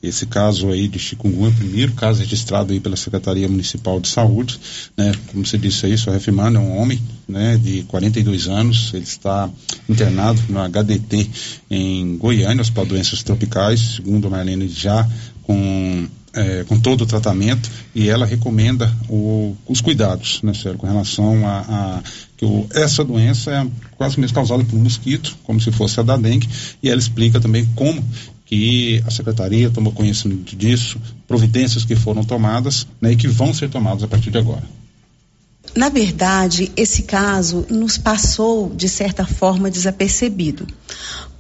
esse caso aí de chikungunya, primeiro caso registrado aí pela Secretaria Municipal de Saúde, né, como você disse aí, só refirmando, é um homem, né, de 42 anos, ele está internado no HDT em Goiânia, Hospital Doenças Tropicais, segundo a Marlene, já com é, com todo o tratamento e ela recomenda o, os cuidados, né, Sérgio, com relação a, a que o, essa doença é quase mesmo causada por um mosquito, como se fosse a da dengue, e ela explica também como que a secretaria tomou conhecimento disso, providências que foram tomadas né, e que vão ser tomadas a partir de agora. Na verdade, esse caso nos passou, de certa forma, desapercebido.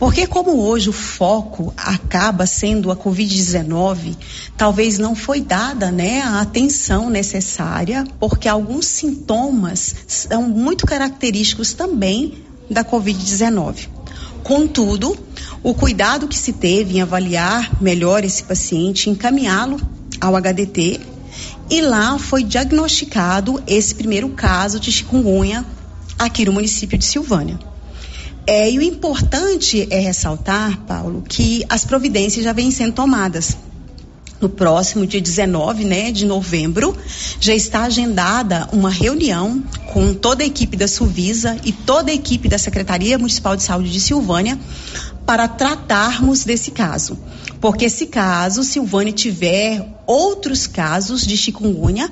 Porque, como hoje o foco acaba sendo a Covid-19, talvez não foi dada né, a atenção necessária, porque alguns sintomas são muito característicos também da Covid-19. Contudo, o cuidado que se teve em avaliar melhor esse paciente, encaminhá-lo ao HDT, e lá foi diagnosticado esse primeiro caso de chikungunya aqui no município de Silvânia. É, e o importante é ressaltar, Paulo, que as providências já vêm sendo tomadas. No próximo dia 19 né, de novembro, já está agendada uma reunião com toda a equipe da Suvisa e toda a equipe da Secretaria Municipal de Saúde de Silvânia para tratarmos desse caso. Porque se caso Silvânia tiver outros casos de chikungunya,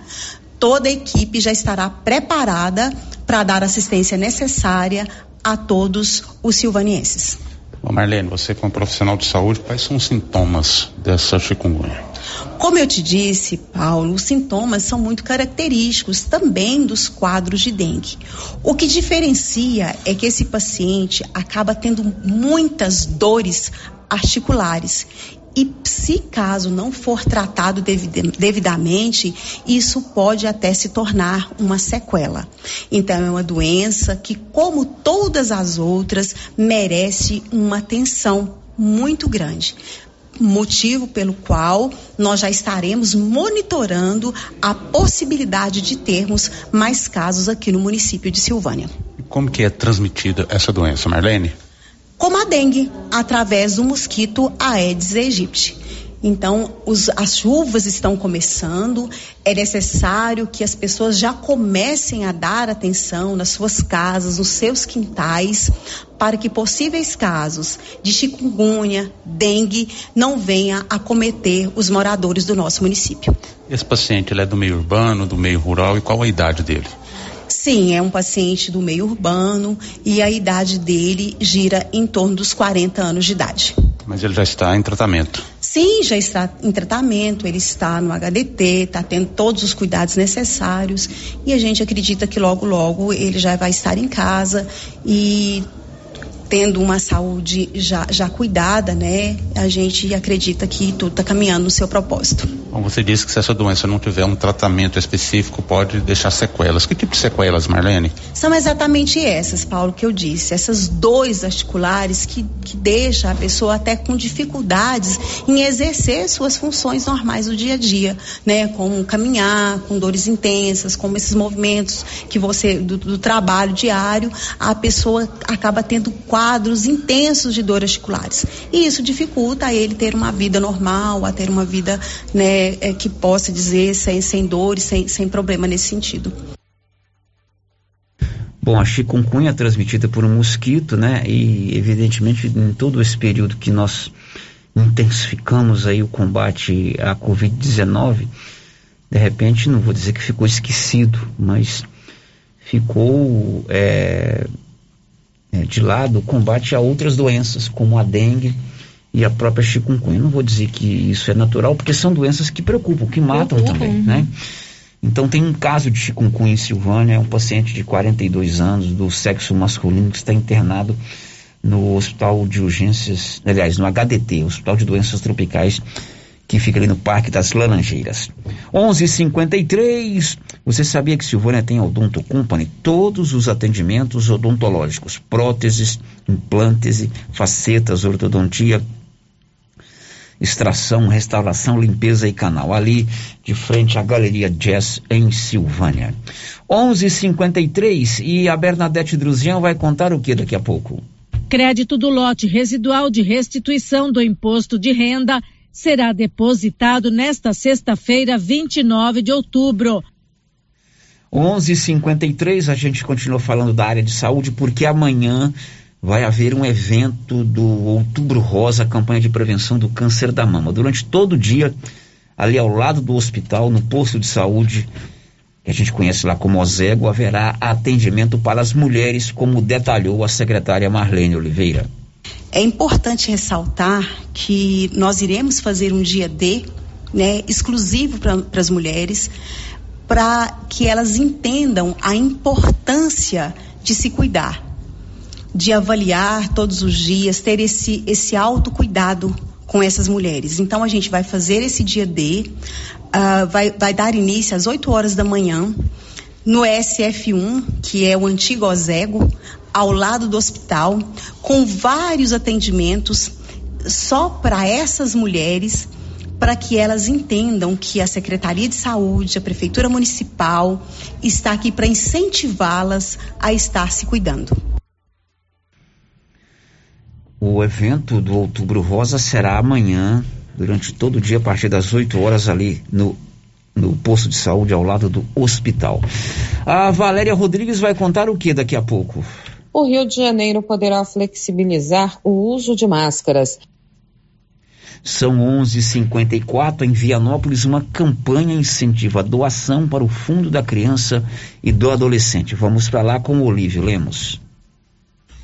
toda a equipe já estará preparada para dar assistência necessária a todos os silvanienses. Bom, Marlene, você como profissional de saúde, quais são os sintomas dessa chikungunya? Como eu te disse, Paulo, os sintomas são muito característicos também dos quadros de dengue. O que diferencia é que esse paciente acaba tendo muitas dores articulares e se caso não for tratado devidamente, isso pode até se tornar uma sequela. Então é uma doença que, como todas as outras, merece uma atenção muito grande motivo pelo qual nós já estaremos monitorando a possibilidade de termos mais casos aqui no município de Silvânia. Como que é transmitida essa doença, Marlene? Como a dengue, através do mosquito Aedes aegypti. Então, os, as chuvas estão começando, é necessário que as pessoas já comecem a dar atenção nas suas casas, nos seus quintais, para que possíveis casos de chikungunya, dengue, não venha a cometer os moradores do nosso município. Esse paciente é do meio urbano, do meio rural e qual a idade dele? Sim, é um paciente do meio urbano e a idade dele gira em torno dos 40 anos de idade. Mas ele já está em tratamento? Sim, já está em tratamento, ele está no HDT, está tendo todos os cuidados necessários e a gente acredita que logo, logo ele já vai estar em casa e tendo uma saúde já, já cuidada, né, a gente acredita que tudo está caminhando no seu propósito. Bom, você disse que se essa doença não tiver um tratamento específico, pode deixar sequelas. Que tipo de sequelas, Marlene? São exatamente essas, Paulo, que eu disse. Essas dores articulares que, que deixa a pessoa até com dificuldades em exercer suas funções normais do dia a dia, né? Como caminhar, com dores intensas, como esses movimentos que você, do, do trabalho diário, a pessoa acaba tendo quadros intensos de dores articulares. E isso dificulta ele ter uma vida normal, a ter uma vida né, é, que possa dizer sem, sem dores, sem, sem problema nesse sentido. Bom, a chikungunya é transmitida por um mosquito, né? E evidentemente em todo esse período que nós intensificamos aí o combate à Covid-19, de repente, não vou dizer que ficou esquecido, mas ficou é, é, de lado o combate a outras doenças, como a dengue e a própria chikungunya. Não vou dizer que isso é natural, porque são doenças que preocupam, que matam preocupam. também, né? Então tem um caso de chikungunya em Silvânia, é um paciente de 42 anos, do sexo masculino, que está internado no Hospital de Urgências, aliás, no HDT, Hospital de Doenças Tropicais que fica ali no Parque das Laranjeiras. 11:53. Você sabia que Silvânia tem Odonto Company todos os atendimentos odontológicos, próteses, implantes, facetas, ortodontia, extração, restauração, limpeza e canal, ali de frente à Galeria Jazz em Silvânia. 11:53 e a Bernadette Druzian vai contar o que daqui a pouco? Crédito do lote residual de restituição do imposto de renda será depositado nesta sexta-feira, 29 de outubro. 11:53 a gente continua falando da área de saúde porque amanhã vai haver um evento do Outubro Rosa, campanha de prevenção do câncer da mama. Durante todo o dia ali ao lado do hospital, no posto de saúde, que a gente conhece lá como Ozego, haverá atendimento para as mulheres, como detalhou a secretária Marlene Oliveira. É importante ressaltar que nós iremos fazer um dia D, né, exclusivo para as mulheres, para que elas entendam a importância de se cuidar, de avaliar todos os dias, ter esse, esse autocuidado com essas mulheres. Então a gente vai fazer esse dia D, uh, vai, vai dar início às 8 horas da manhã no SF1, que é o antigo Ozego, ao lado do hospital, com vários atendimentos só para essas mulheres para que elas entendam que a Secretaria de Saúde, a Prefeitura Municipal está aqui para incentivá-las a estar se cuidando. O evento do Outubro Rosa será amanhã, durante todo o dia, a partir das 8 horas, ali no, no posto de saúde ao lado do hospital. A Valéria Rodrigues vai contar o que daqui a pouco? O Rio de Janeiro poderá flexibilizar o uso de máscaras. São 11:54 em Vianópolis uma campanha incentiva a doação para o Fundo da Criança e do Adolescente. Vamos para lá com o Olívio Lemos.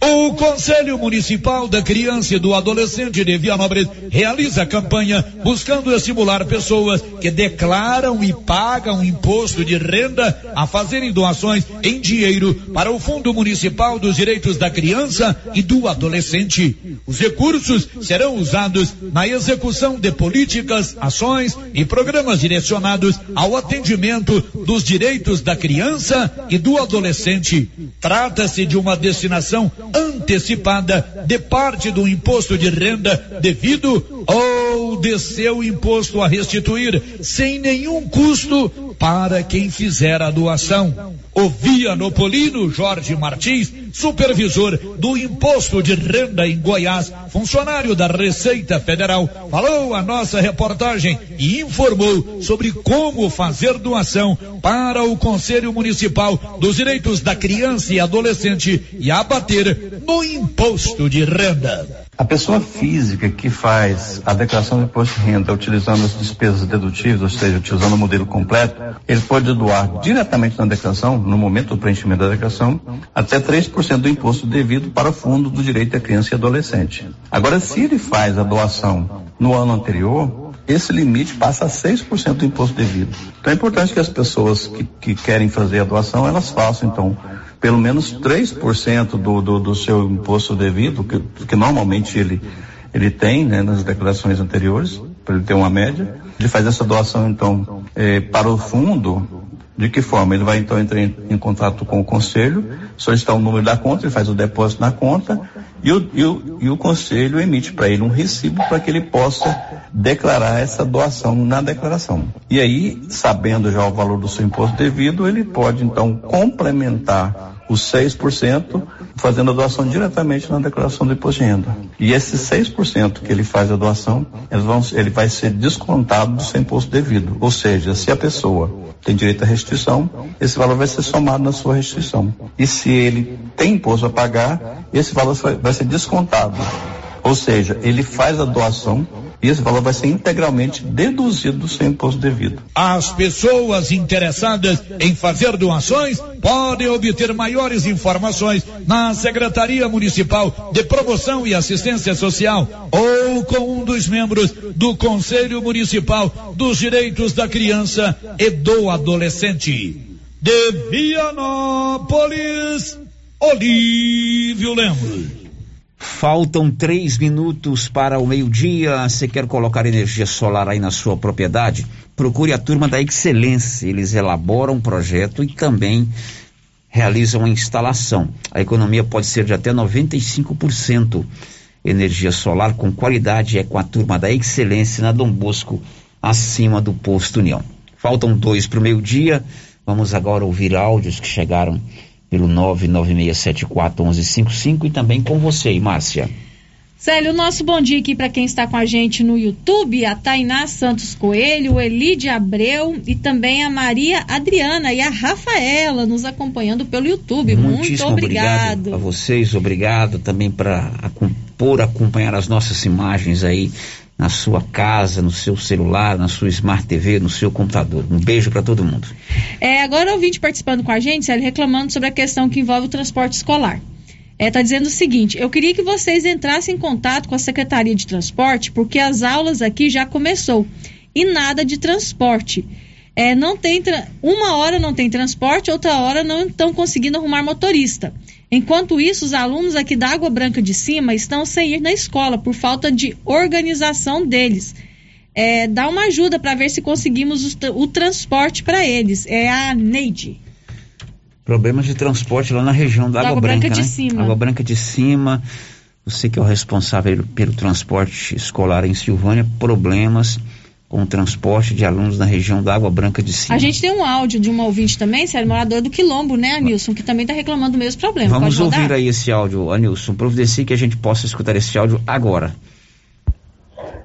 O Conselho Municipal da Criança e do Adolescente de Vianópolis realiza a campanha buscando estimular pessoas que declaram e pagam imposto de renda a fazerem doações em dinheiro para o Fundo Municipal dos Direitos da Criança e do Adolescente. Os recursos serão usados na execução de políticas, ações e programas direcionados ao atendimento dos direitos da criança e do adolescente. Trata-se de uma destinação antecipada de parte do imposto de renda devido ou de seu imposto a restituir sem nenhum custo para quem fizer a doação. O Vianopolino Jorge Martins, supervisor do Imposto de Renda em Goiás, funcionário da Receita Federal, falou a nossa reportagem e informou sobre como fazer doação para o Conselho Municipal dos Direitos da Criança e Adolescente e abater no imposto de renda. A pessoa física que faz a declaração de imposto de renda utilizando as despesas dedutíveis, ou seja, utilizando o modelo completo, ele pode doar diretamente na declaração, no momento do preenchimento da declaração, até 3% do imposto devido para o Fundo do Direito da Criança e Adolescente. Agora, se ele faz a doação no ano anterior, esse limite passa a 6% do imposto devido. Então é importante que as pessoas que, que querem fazer a doação, elas façam, então, pelo menos 3% do, do, do seu imposto devido, que, que normalmente ele, ele tem né, nas declarações anteriores, para ele ter uma média. Ele faz essa doação, então, eh, para o fundo, de que forma? Ele vai, então, entrar em, em contato com o conselho, solicitar o número da conta, ele faz o depósito na conta, e o, e o, e o conselho emite para ele um recibo para que ele possa declarar essa doação na declaração. E aí, sabendo já o valor do seu imposto devido, ele pode então complementar os 6%, fazendo a doação diretamente na declaração do imposto de renda. E esses 6% que ele faz a doação, vão, ele vai ser descontado do seu imposto devido. Ou seja, se a pessoa tem direito à restituição, esse valor vai ser somado na sua restituição. E se ele tem imposto a pagar, esse valor vai ser descontado. Ou seja, ele faz a doação e esse valor vai ser integralmente deduzido do seu imposto devido. As pessoas interessadas em fazer doações podem obter maiores informações na Secretaria Municipal de Promoção e Assistência Social ou com um dos membros do Conselho Municipal dos Direitos da Criança e do Adolescente. De Vianópolis, Olívio Lemos. Faltam três minutos para o meio-dia. Você quer colocar energia solar aí na sua propriedade? Procure a turma da Excelência. Eles elaboram um projeto e também realizam a instalação. A economia pode ser de até 95%. Energia solar com qualidade é com a turma da Excelência na Dom Bosco, acima do posto União. Faltam dois para o meio-dia. Vamos agora ouvir áudios que chegaram pelo 996741155 e também com você, Márcia. Célio, nosso bom dia aqui para quem está com a gente no YouTube, a Tainá Santos Coelho, o Elide Abreu e também a Maria Adriana e a Rafaela nos acompanhando pelo YouTube. Muitíssimo Muito obrigado. obrigado a vocês, obrigado também para por acompanhar as nossas imagens aí na sua casa, no seu celular, na sua Smart TV, no seu computador. Um beijo para todo mundo. É, agora ouvinte participando com a gente, ele reclamando sobre a questão que envolve o transporte escolar. Está é, tá dizendo o seguinte: eu queria que vocês entrassem em contato com a Secretaria de Transporte, porque as aulas aqui já começou e nada de transporte. É, não tem uma hora não tem transporte, outra hora não estão conseguindo arrumar motorista. Enquanto isso, os alunos aqui da Água Branca de Cima estão sem ir na escola por falta de organização deles. É, dá uma ajuda para ver se conseguimos o, o transporte para eles. É a Neide. Problemas de transporte lá na região da, da Água, Água, Branca, Branca de né? Cima. Água Branca de Cima. Você que é o responsável pelo transporte escolar em Silvânia, problemas com o transporte de alunos na região da Água Branca de Cima. A gente tem um áudio de um ouvinte também, sério, morador do Quilombo, né, Anilson, que também está reclamando do mesmo problema. Vamos ouvir aí esse áudio, Anilson. Providencie que a gente possa escutar esse áudio agora.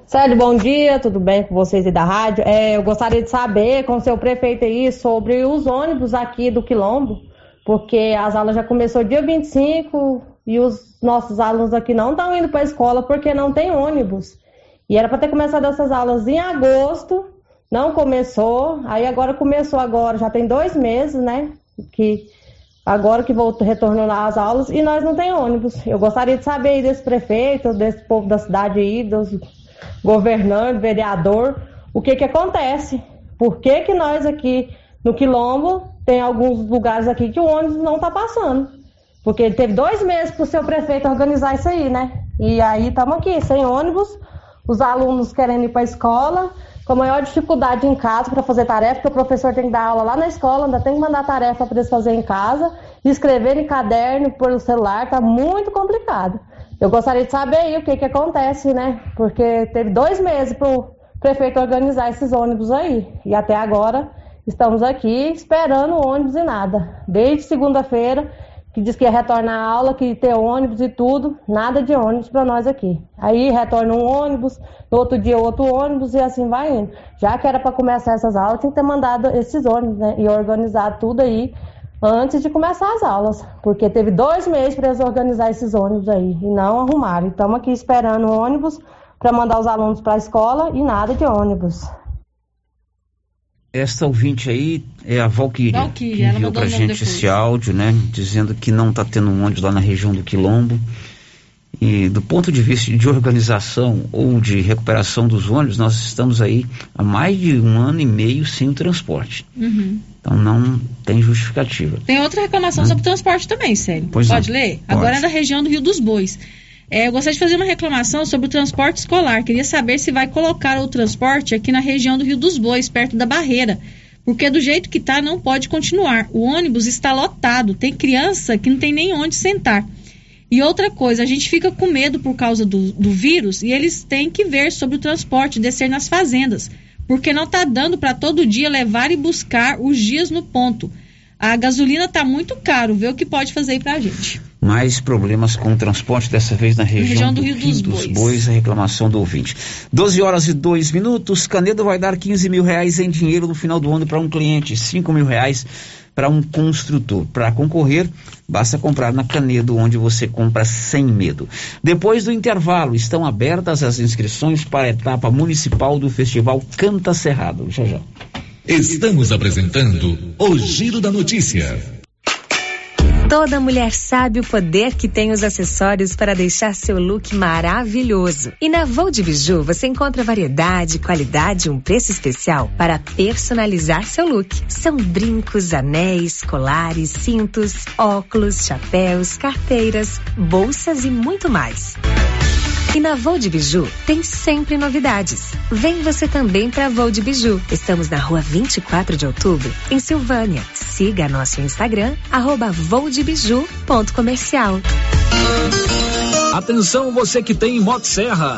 Sérgio, bom dia, tudo bem com vocês aí da rádio? É, eu gostaria de saber com o seu prefeito aí sobre os ônibus aqui do Quilombo porque as aulas já começou dia 25 e os nossos alunos aqui não estão indo para a escola porque não tem ônibus. E era para ter começado essas aulas em agosto, não começou, aí agora começou agora, já tem dois meses, né? Que agora que voltou, retornou às aulas e nós não tem ônibus. Eu gostaria de saber aí desse prefeito, desse povo da cidade aí, dos governantes, vereador, o que que acontece? Por que que nós aqui no Quilombo tem alguns lugares aqui que o ônibus não está passando. Porque ele teve dois meses para o seu prefeito organizar isso aí, né? E aí estamos aqui, sem ônibus, os alunos querendo ir para a escola, com a maior dificuldade em casa para fazer tarefa, porque o professor tem que dar aula lá na escola, ainda tem que mandar tarefa para eles fazer em casa, escrever em caderno por celular, tá muito complicado. Eu gostaria de saber aí o que que acontece, né? Porque teve dois meses para o prefeito organizar esses ônibus aí. E até agora Estamos aqui esperando o ônibus e nada. Desde segunda-feira, que diz que ia retornar a aula, que ia ter ônibus e tudo, nada de ônibus para nós aqui. Aí retorna um ônibus, no outro dia outro ônibus e assim vai indo. Já que era para começar essas aulas, tinha que ter mandado esses ônibus, né? E organizar tudo aí antes de começar as aulas. Porque teve dois meses para eles organizar esses ônibus aí e não arrumaram. Estamos aqui esperando ônibus para mandar os alunos para a escola e nada de ônibus. Esta ouvinte aí é a Valquíria, Valquíria que enviou pra gente esse áudio, né? Dizendo que não está tendo um ônibus lá na região do Quilombo. E do ponto de vista de organização ou de recuperação dos ônibus, nós estamos aí há mais de um ano e meio sem o transporte. Uhum. Então não tem justificativa. Tem outra reclamação hum? sobre transporte também, sério. Pois Pode ler? Pode. Agora é da região do Rio dos Bois. É, eu gostaria de fazer uma reclamação sobre o transporte escolar. Queria saber se vai colocar o transporte aqui na região do Rio dos Bois, perto da barreira. Porque do jeito que está, não pode continuar. O ônibus está lotado. Tem criança que não tem nem onde sentar. E outra coisa, a gente fica com medo por causa do, do vírus e eles têm que ver sobre o transporte, descer nas fazendas. Porque não está dando para todo dia levar e buscar os dias no ponto. A gasolina está muito caro, vê o que pode fazer aí para a gente. Mais problemas com o transporte, dessa vez na região, região do, do, Rio, Rio dos, dos Bois. Bois. a reclamação do ouvinte. 12 horas e 2 minutos, Canedo vai dar 15 mil reais em dinheiro no final do ano para um cliente, 5 mil reais para um construtor. Para concorrer, basta comprar na Canedo, onde você compra sem medo. Depois do intervalo, estão abertas as inscrições para a etapa municipal do Festival Canta Cerrado. Já já. Estamos apresentando o Giro da Notícia. Toda mulher sabe o poder que tem os acessórios para deixar seu look maravilhoso. E na Vou de Biju você encontra variedade, qualidade e um preço especial para personalizar seu look. São brincos, anéis, colares, cintos, óculos, chapéus, carteiras, bolsas e muito mais. E na Voo de Biju tem sempre novidades. Vem você também para Voo de Biju. Estamos na rua 24 de outubro, em Silvânia. Siga nosso Instagram, arroba comercial. Atenção você que tem Motosserra.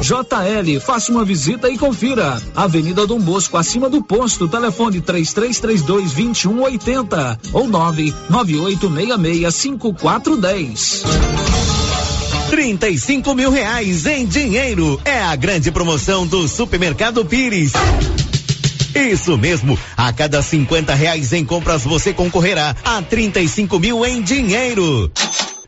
JL, faça uma visita e confira. Avenida Dom Bosco, acima do posto, telefone 3332 2180 ou 99866 5410. 35 mil reais em dinheiro. É a grande promoção do Supermercado Pires. Isso mesmo, a cada 50 reais em compras você concorrerá a 35 mil em dinheiro.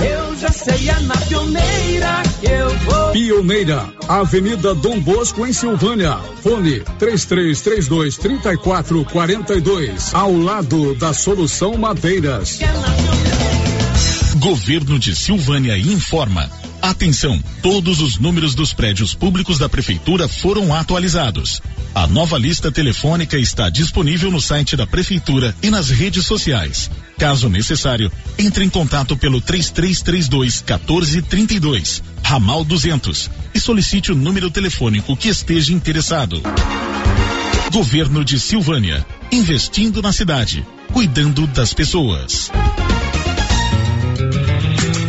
Eu já sei, é na pioneira que eu vou. Pioneira, Avenida Dom Bosco, em Silvânia. Fone 3332 3442. Ao lado da Solução Madeiras. Governo de Silvânia informa. Atenção, todos os números dos prédios públicos da prefeitura foram atualizados. A nova lista telefônica está disponível no site da prefeitura e nas redes sociais. Caso necessário, entre em contato pelo 3332 1432, ramal 200 e solicite o número telefônico que esteja interessado. Governo de Silvânia, investindo na cidade, cuidando das pessoas.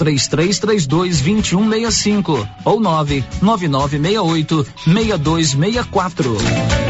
3332 2165 ou 99968 6264.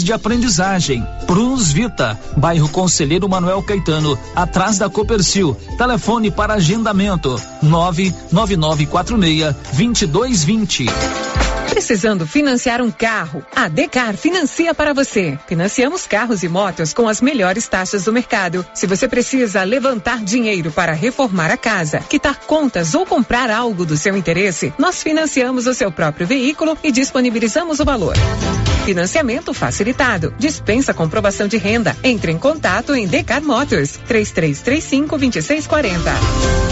de aprendizagem. Prunus Vita, bairro Conselheiro Manuel Caetano, atrás da Copercil. Telefone para agendamento: 99946 2220. Precisando financiar um carro? A Decar financia para você. Financiamos carros e motos com as melhores taxas do mercado. Se você precisa levantar dinheiro para reformar a casa, quitar contas ou comprar algo do seu interesse, nós financiamos o seu próprio veículo e disponibilizamos o valor. Financiamento facilitado. Dispensa comprovação de renda. Entre em contato em Decar Motors 3335 2640.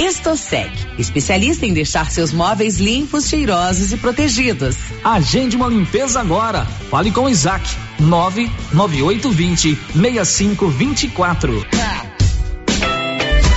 Estosec, especialista em deixar seus móveis limpos, cheirosos e protegidos. Agende uma limpeza agora. Fale com o Isaac. 99820 6524.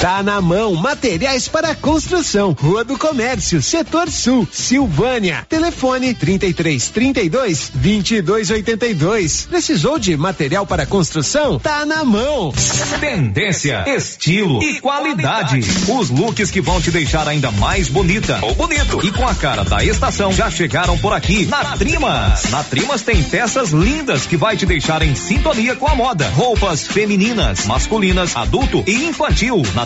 Tá na mão, materiais para construção, Rua do Comércio, Setor Sul, Silvânia. Telefone 33 32 22 82. Precisou de material para construção? Tá na mão. Tendência, estilo e qualidade. Os looks que vão te deixar ainda mais bonita ou bonito e com a cara da estação já chegaram por aqui na Trimas. Na Trimas tem peças lindas que vai te deixar em sintonia com a moda. Roupas femininas, masculinas, adulto e infantil. Na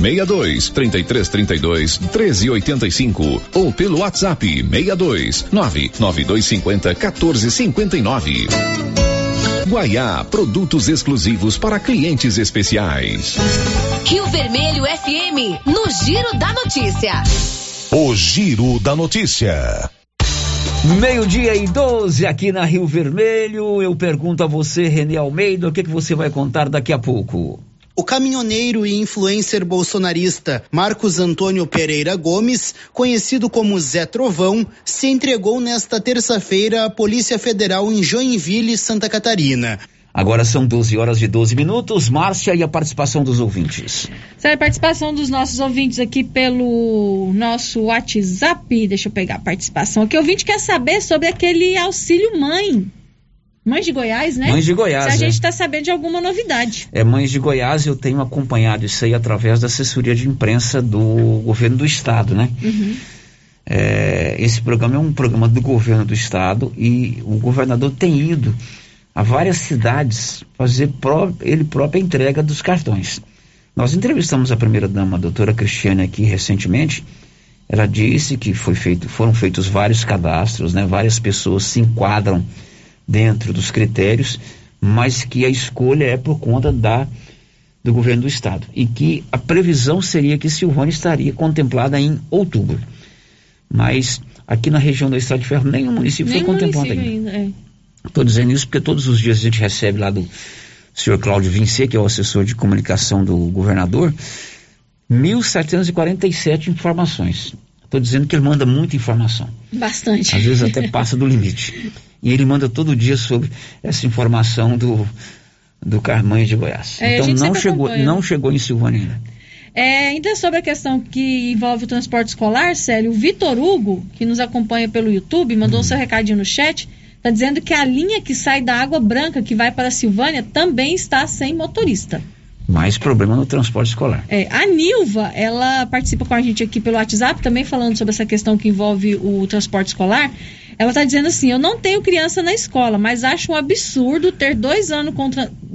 62 33 32 13 85 ou pelo WhatsApp 62 99250 14 59. Guaiá, produtos exclusivos para clientes especiais. Rio Vermelho FM, no Giro da Notícia. O Giro da Notícia. Meio-dia e 12 aqui na Rio Vermelho. Eu pergunto a você, Renê Almeida, o que, que você vai contar daqui a pouco? O caminhoneiro e influencer bolsonarista Marcos Antônio Pereira Gomes, conhecido como Zé Trovão, se entregou nesta terça-feira à Polícia Federal em Joinville, Santa Catarina. Agora são 12 horas e 12 minutos. Márcia e a participação dos ouvintes. Sabe, a participação dos nossos ouvintes aqui pelo nosso WhatsApp. Deixa eu pegar a participação aqui. O ouvinte quer saber sobre aquele auxílio mãe. Mães de Goiás, né? Mães de Goiás. Se a é. gente está sabendo de alguma novidade. É, Mães de Goiás, eu tenho acompanhado isso aí através da assessoria de imprensa do governo do estado, né? Uhum. É, esse programa é um programa do governo do estado e o governador tem ido a várias cidades fazer pró ele própria entrega dos cartões. Nós entrevistamos a primeira-dama, a doutora Cristiane, aqui recentemente. Ela disse que foi feito, foram feitos vários cadastros, né? várias pessoas se enquadram dentro dos critérios, mas que a escolha é por conta da, do governo do estado e que a previsão seria que Silvânia estaria contemplada em outubro. Mas aqui na região do Estado de Ferro nenhum município Nem foi contemplado município ainda. ainda. é. Estou dizendo isso porque todos os dias a gente recebe lá do senhor Cláudio Vinci, que é o assessor de comunicação do governador, 1.747 informações. Estou dizendo que ele manda muita informação. Bastante. Às vezes até passa do limite. E ele manda todo dia sobre essa informação do, do Carmanho de Goiás. É, então não chegou, acompanha. não chegou em Silvânia ainda. É, ainda sobre a questão que envolve o transporte escolar, Célio, o Vitor Hugo, que nos acompanha pelo YouTube, mandou seu recadinho no chat, está dizendo que a linha que sai da Água Branca, que vai para a Silvânia, também está sem motorista. Mais problema no transporte escolar. É, a Nilva, ela participa com a gente aqui pelo WhatsApp, também falando sobre essa questão que envolve o transporte escolar. Ela está dizendo assim: eu não tenho criança na escola, mas acho um absurdo ter dois anos com,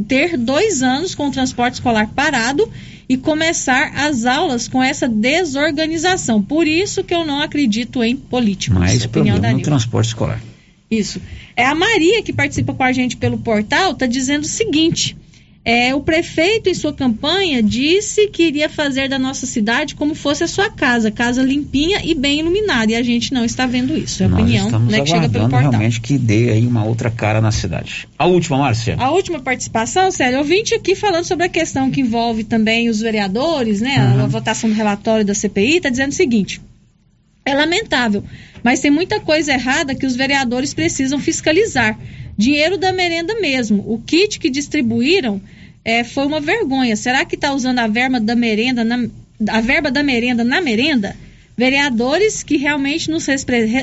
ter dois anos com o transporte escolar parado e começar as aulas com essa desorganização. Por isso que eu não acredito em políticos. Mais problema no transporte escolar. Isso. É a Maria que participa com a gente pelo portal, está dizendo o seguinte: é, o prefeito, em sua campanha, disse que iria fazer da nossa cidade como fosse a sua casa, casa limpinha e bem iluminada. E a gente não está vendo isso. É a Nós opinião né, que chega pelo portal. realmente que dê aí uma outra cara na cidade. A última, Márcia. A última participação, Célio, ouvinte aqui falando sobre a questão que envolve também os vereadores, né? A votação do relatório da CPI, está dizendo o seguinte. É lamentável, mas tem muita coisa errada que os vereadores precisam fiscalizar. Dinheiro da merenda mesmo. O kit que distribuíram eh, foi uma vergonha. Será que está usando a verba da merenda na, a verba da merenda na merenda? Vereadores que realmente nos,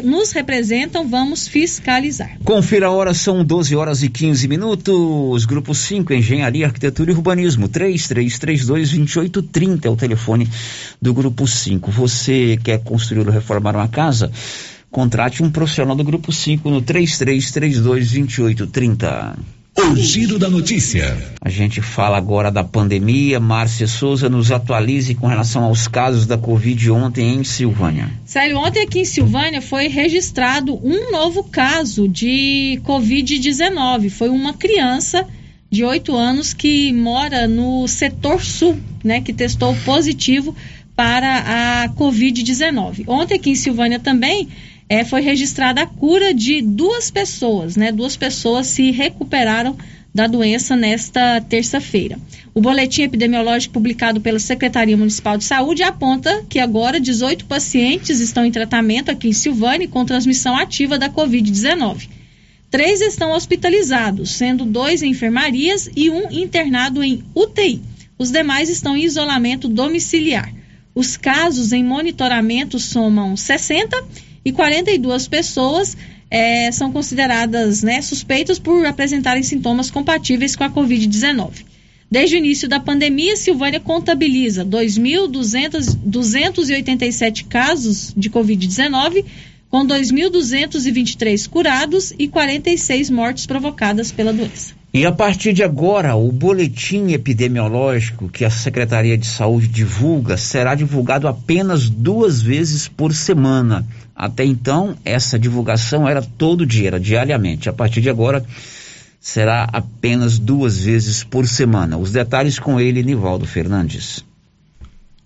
nos representam, vamos fiscalizar. Confira a hora, são 12 horas e 15 minutos. Grupo 5, Engenharia, Arquitetura e Urbanismo. 3332-2830 é o telefone do Grupo 5. Você quer construir ou reformar uma casa? Contrate um profissional do Grupo 5 no 3332-2830. O giro da notícia. A gente fala agora da pandemia. Márcia Souza nos atualize com relação aos casos da Covid ontem em Silvânia. Célio, ontem aqui em Silvânia foi registrado um novo caso de Covid-19. Foi uma criança de 8 anos que mora no setor sul, né, que testou positivo para a Covid-19. Ontem aqui em Silvânia também eh, foi registrada a cura de duas pessoas, né? Duas pessoas se recuperaram da doença nesta terça-feira. O boletim epidemiológico publicado pela Secretaria Municipal de Saúde aponta que agora 18 pacientes estão em tratamento aqui em Silvânia com transmissão ativa da Covid-19. Três estão hospitalizados, sendo dois em enfermarias e um internado em UTI. Os demais estão em isolamento domiciliar. Os casos em monitoramento somam 60 e 42 pessoas eh, são consideradas né, suspeitas por apresentarem sintomas compatíveis com a Covid-19. Desde o início da pandemia, Silvânia contabiliza 2.287 casos de Covid-19, com 2.223 curados e 46 mortes provocadas pela doença. E a partir de agora, o boletim epidemiológico que a Secretaria de Saúde divulga será divulgado apenas duas vezes por semana. Até então, essa divulgação era todo dia, era diariamente. A partir de agora, será apenas duas vezes por semana. Os detalhes com ele, Nivaldo Fernandes.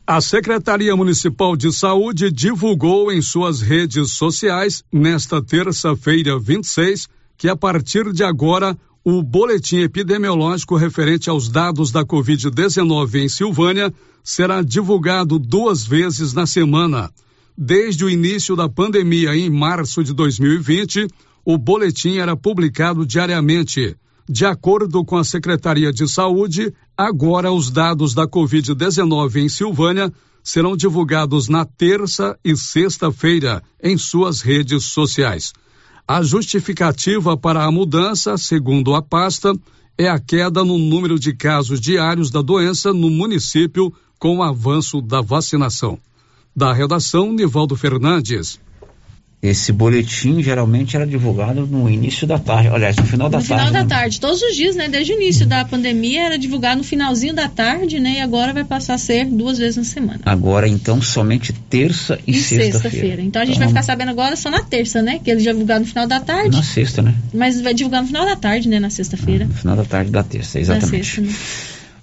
A Secretaria Municipal de Saúde divulgou em suas redes sociais, nesta terça-feira 26, que a partir de agora o boletim epidemiológico referente aos dados da Covid-19 em Silvânia será divulgado duas vezes na semana. Desde o início da pandemia, em março de 2020, o boletim era publicado diariamente. De acordo com a Secretaria de Saúde, agora os dados da Covid-19 em Silvânia serão divulgados na terça e sexta-feira em suas redes sociais. A justificativa para a mudança, segundo a pasta, é a queda no número de casos diários da doença no município com o avanço da vacinação. Da redação, Nivaldo Fernandes. Esse boletim geralmente era divulgado no início da tarde, aliás, no final da no tarde. final da né? tarde, todos os dias, né? Desde o início da pandemia era divulgado no finalzinho da tarde, né? E agora vai passar a ser duas vezes na semana. Agora, então, somente terça e, E sexta-feira. sexta-feira. Então a gente vai ficar sabendo agora só na terça, né? Que eles já divulgaram no final da tarde. Na sexta, né? Mas vai divulgar no final da tarde, né? Na sexta-feira. No final da tarde da terça, Na exatamente. sexta, né?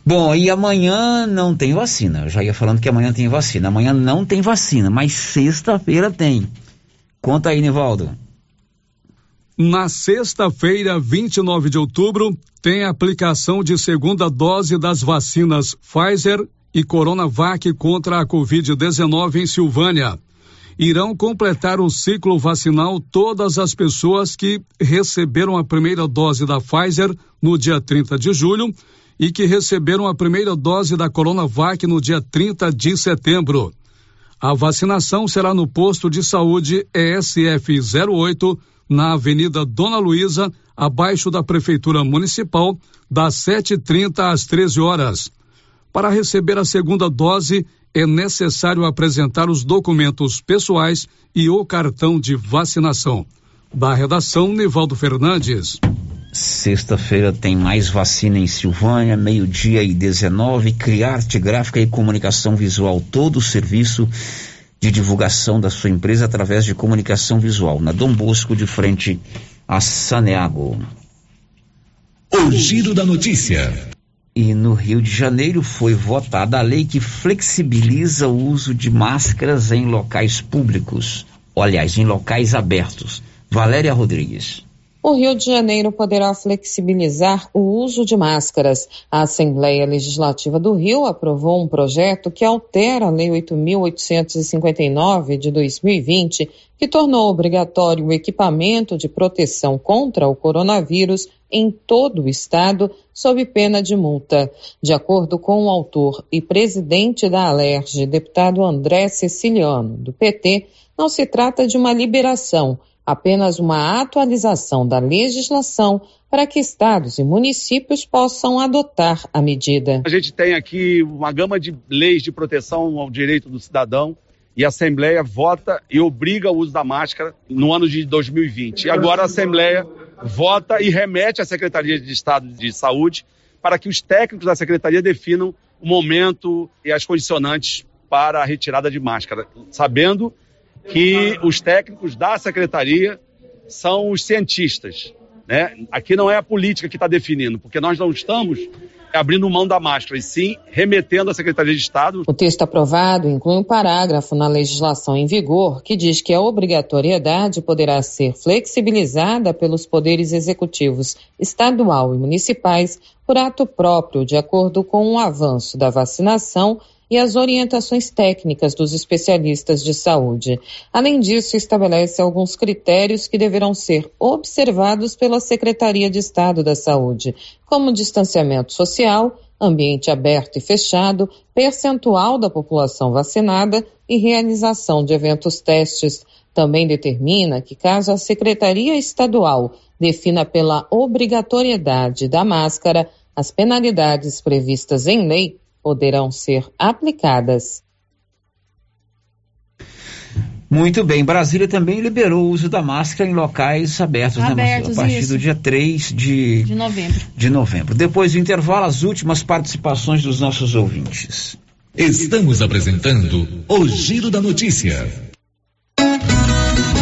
Bom, e amanhã não tem vacina. Eu já ia falando que amanhã tem vacina. Amanhã não tem vacina, mas sexta-feira tem. Conta aí, Nivaldo. Na sexta-feira, 29 de outubro, tem aplicação de segunda dose das vacinas Pfizer e Coronavac contra a Covid-19 em Silvânia. Irão completar o ciclo vacinal todas as pessoas que receberam a primeira dose da Pfizer no dia 30 de julho e que receberam a primeira dose da Coronavac no dia 30 de setembro. A vacinação será no posto de saúde ESF 08, na Avenida Dona Luísa, abaixo da Prefeitura Municipal, das 7h30 às 13 horas. Para receber a segunda dose, é necessário apresentar os documentos pessoais e o cartão de vacinação. Da redação, Nivaldo Fernandes. Sexta-feira tem mais vacina em Silvânia, meio-dia e 19. Criarte Gráfica e Comunicação Visual, todo o serviço de divulgação da sua empresa através de comunicação visual, na Dom Bosco, de frente a Saneago. O giro da notícia. E no Rio de Janeiro foi votada a lei que flexibiliza o uso de máscaras em locais públicos, aliás, em locais abertos. Valéria Rodrigues. O Rio de Janeiro poderá flexibilizar o uso de máscaras. A Assembleia Legislativa do Rio aprovou um projeto que altera a Lei 8.859 de 2020, que tornou obrigatório o equipamento de proteção contra o coronavírus em todo o estado, sob pena de multa. De acordo com o autor e presidente da Alerj, deputado André Ceciliano, do PT, não se trata de uma liberação apenas uma atualização da legislação para que estados e municípios possam adotar a medida. A gente tem aqui uma gama de leis de proteção ao direito do cidadão e a Assembleia vota e obriga o uso da máscara no ano de 2020. E agora a Assembleia vota e remete à Secretaria de Estado de Saúde para que os técnicos da Secretaria definam o momento e as condicionantes para a retirada de máscara, sabendo que os técnicos da secretaria são os cientistas. Né? Aqui não é a política que está definindo, porque nós não estamos abrindo mão da máscara, e sim remetendo à Secretaria de Estado. O texto aprovado inclui um parágrafo na legislação em vigor que diz que a obrigatoriedade poderá ser flexibilizada pelos poderes executivos estadual e municipais por ato próprio, de acordo com o avanço da vacinação e as orientações técnicas dos especialistas de saúde. Além disso, estabelece alguns critérios que deverão ser observados pela Secretaria de Estado da Saúde, como distanciamento social, ambiente aberto e fechado, percentual da população vacinada e realização de eventos testes. Também determina que, caso a Secretaria Estadual defina pela obrigatoriedade da máscara, as penalidades previstas em lei poderão ser aplicadas. Muito bem, Brasília também liberou o uso da máscara em locais abertos, abertos né, Marcelo? A partir isso. do dia 3 de, de novembro. de novembro. Depois do intervalo, as últimas participações dos nossos ouvintes. Estamos apresentando o Giro da Notícia.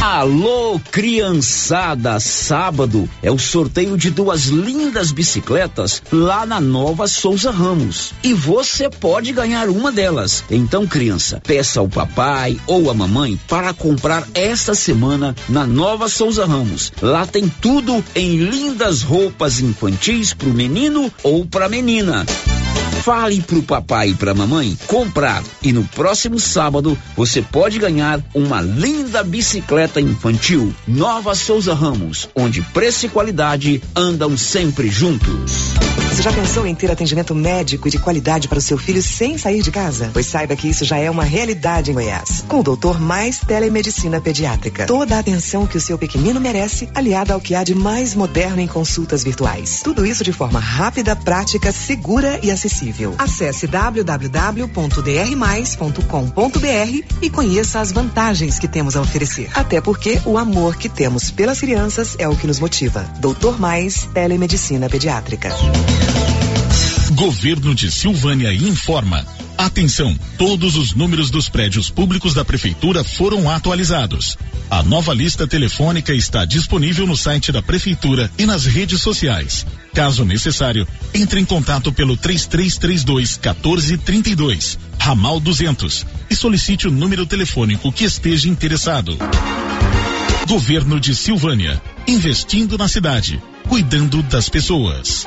Alô, criançada! Sábado é o sorteio de duas lindas bicicletas lá na Nova Souza Ramos. E você pode ganhar uma delas. Então, criança, peça ao papai ou à mamãe para comprar esta semana na Nova Souza Ramos. Lá tem tudo em lindas roupas infantis para o menino ou para a menina. Fale pro papai e pra mamãe comprar e no próximo sábado você pode ganhar uma linda bicicleta infantil Nova Souza Ramos, onde preço e qualidade andam sempre juntos. Você já pensou em ter atendimento médico e de qualidade para o seu filho sem sair de casa? Pois saiba que isso já é uma realidade em Goiás. Com o Doutor Mais Telemedicina Pediátrica. Toda a atenção que o seu pequenino merece, aliada ao que há de mais moderno em consultas virtuais. Tudo isso de forma rápida, prática, segura e acessível. Acesse www.drmais.com.br e conheça as vantagens que temos a oferecer. Até porque o amor que temos pelas crianças é o que nos motiva. Doutor Mais Telemedicina Pediátrica. Governo de Silvânia informa. Atenção, todos os números dos prédios públicos da prefeitura foram atualizados. A nova lista telefônica está disponível no site da prefeitura e nas redes sociais. Caso necessário, entre em contato pelo 3332 1432, ramal 200 e solicite o número telefônico que esteja interessado. Governo de Silvânia, investindo na cidade, cuidando das pessoas.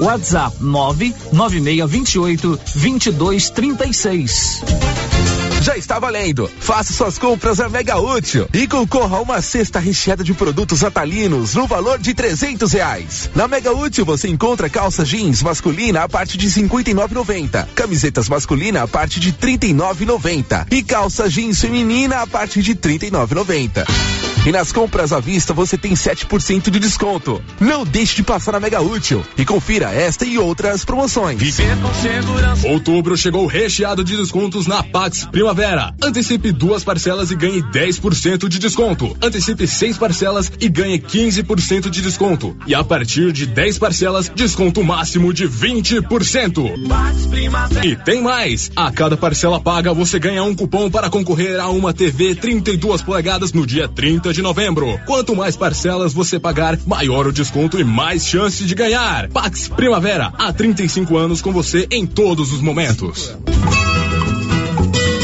WhatsApp 99628 2236. Já está valendo. Faça suas compras na Mega Útil e concorra a uma cesta recheada de produtos atalinos no valor de trezentos reais. Na Mega Útil você encontra calça jeans masculina a partir de cinquenta e camisetas masculina a partir de trinta e e calça jeans feminina a partir de trinta e e nas compras à vista você tem 7% de desconto. Não deixe de passar na Mega Útil e confira esta e outras promoções. Viver com segurança. Outubro chegou recheado de descontos na Pax Primavera. Antecipe duas parcelas e ganhe 10% de desconto. Antecipe seis parcelas e ganhe 15% de desconto. E a partir de 10 parcelas, desconto máximo de 20%. E tem mais! A cada parcela paga você ganha um cupom para concorrer a uma TV 32 polegadas no dia 30 de novembro. Quanto mais parcelas você pagar, maior o desconto e mais chance de ganhar. Pax Primavera, há 35 anos com você em todos os momentos.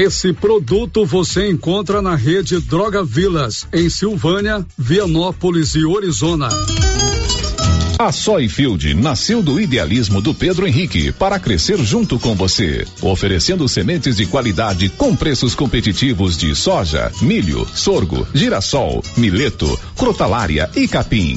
Esse produto você encontra na rede Droga Vilas, em Silvânia, Vianópolis e Orizona. A Soyfield nasceu do idealismo do Pedro Henrique para crescer junto com você, oferecendo sementes de qualidade com preços competitivos de soja, milho, sorgo, girassol, mileto, crotalária e capim.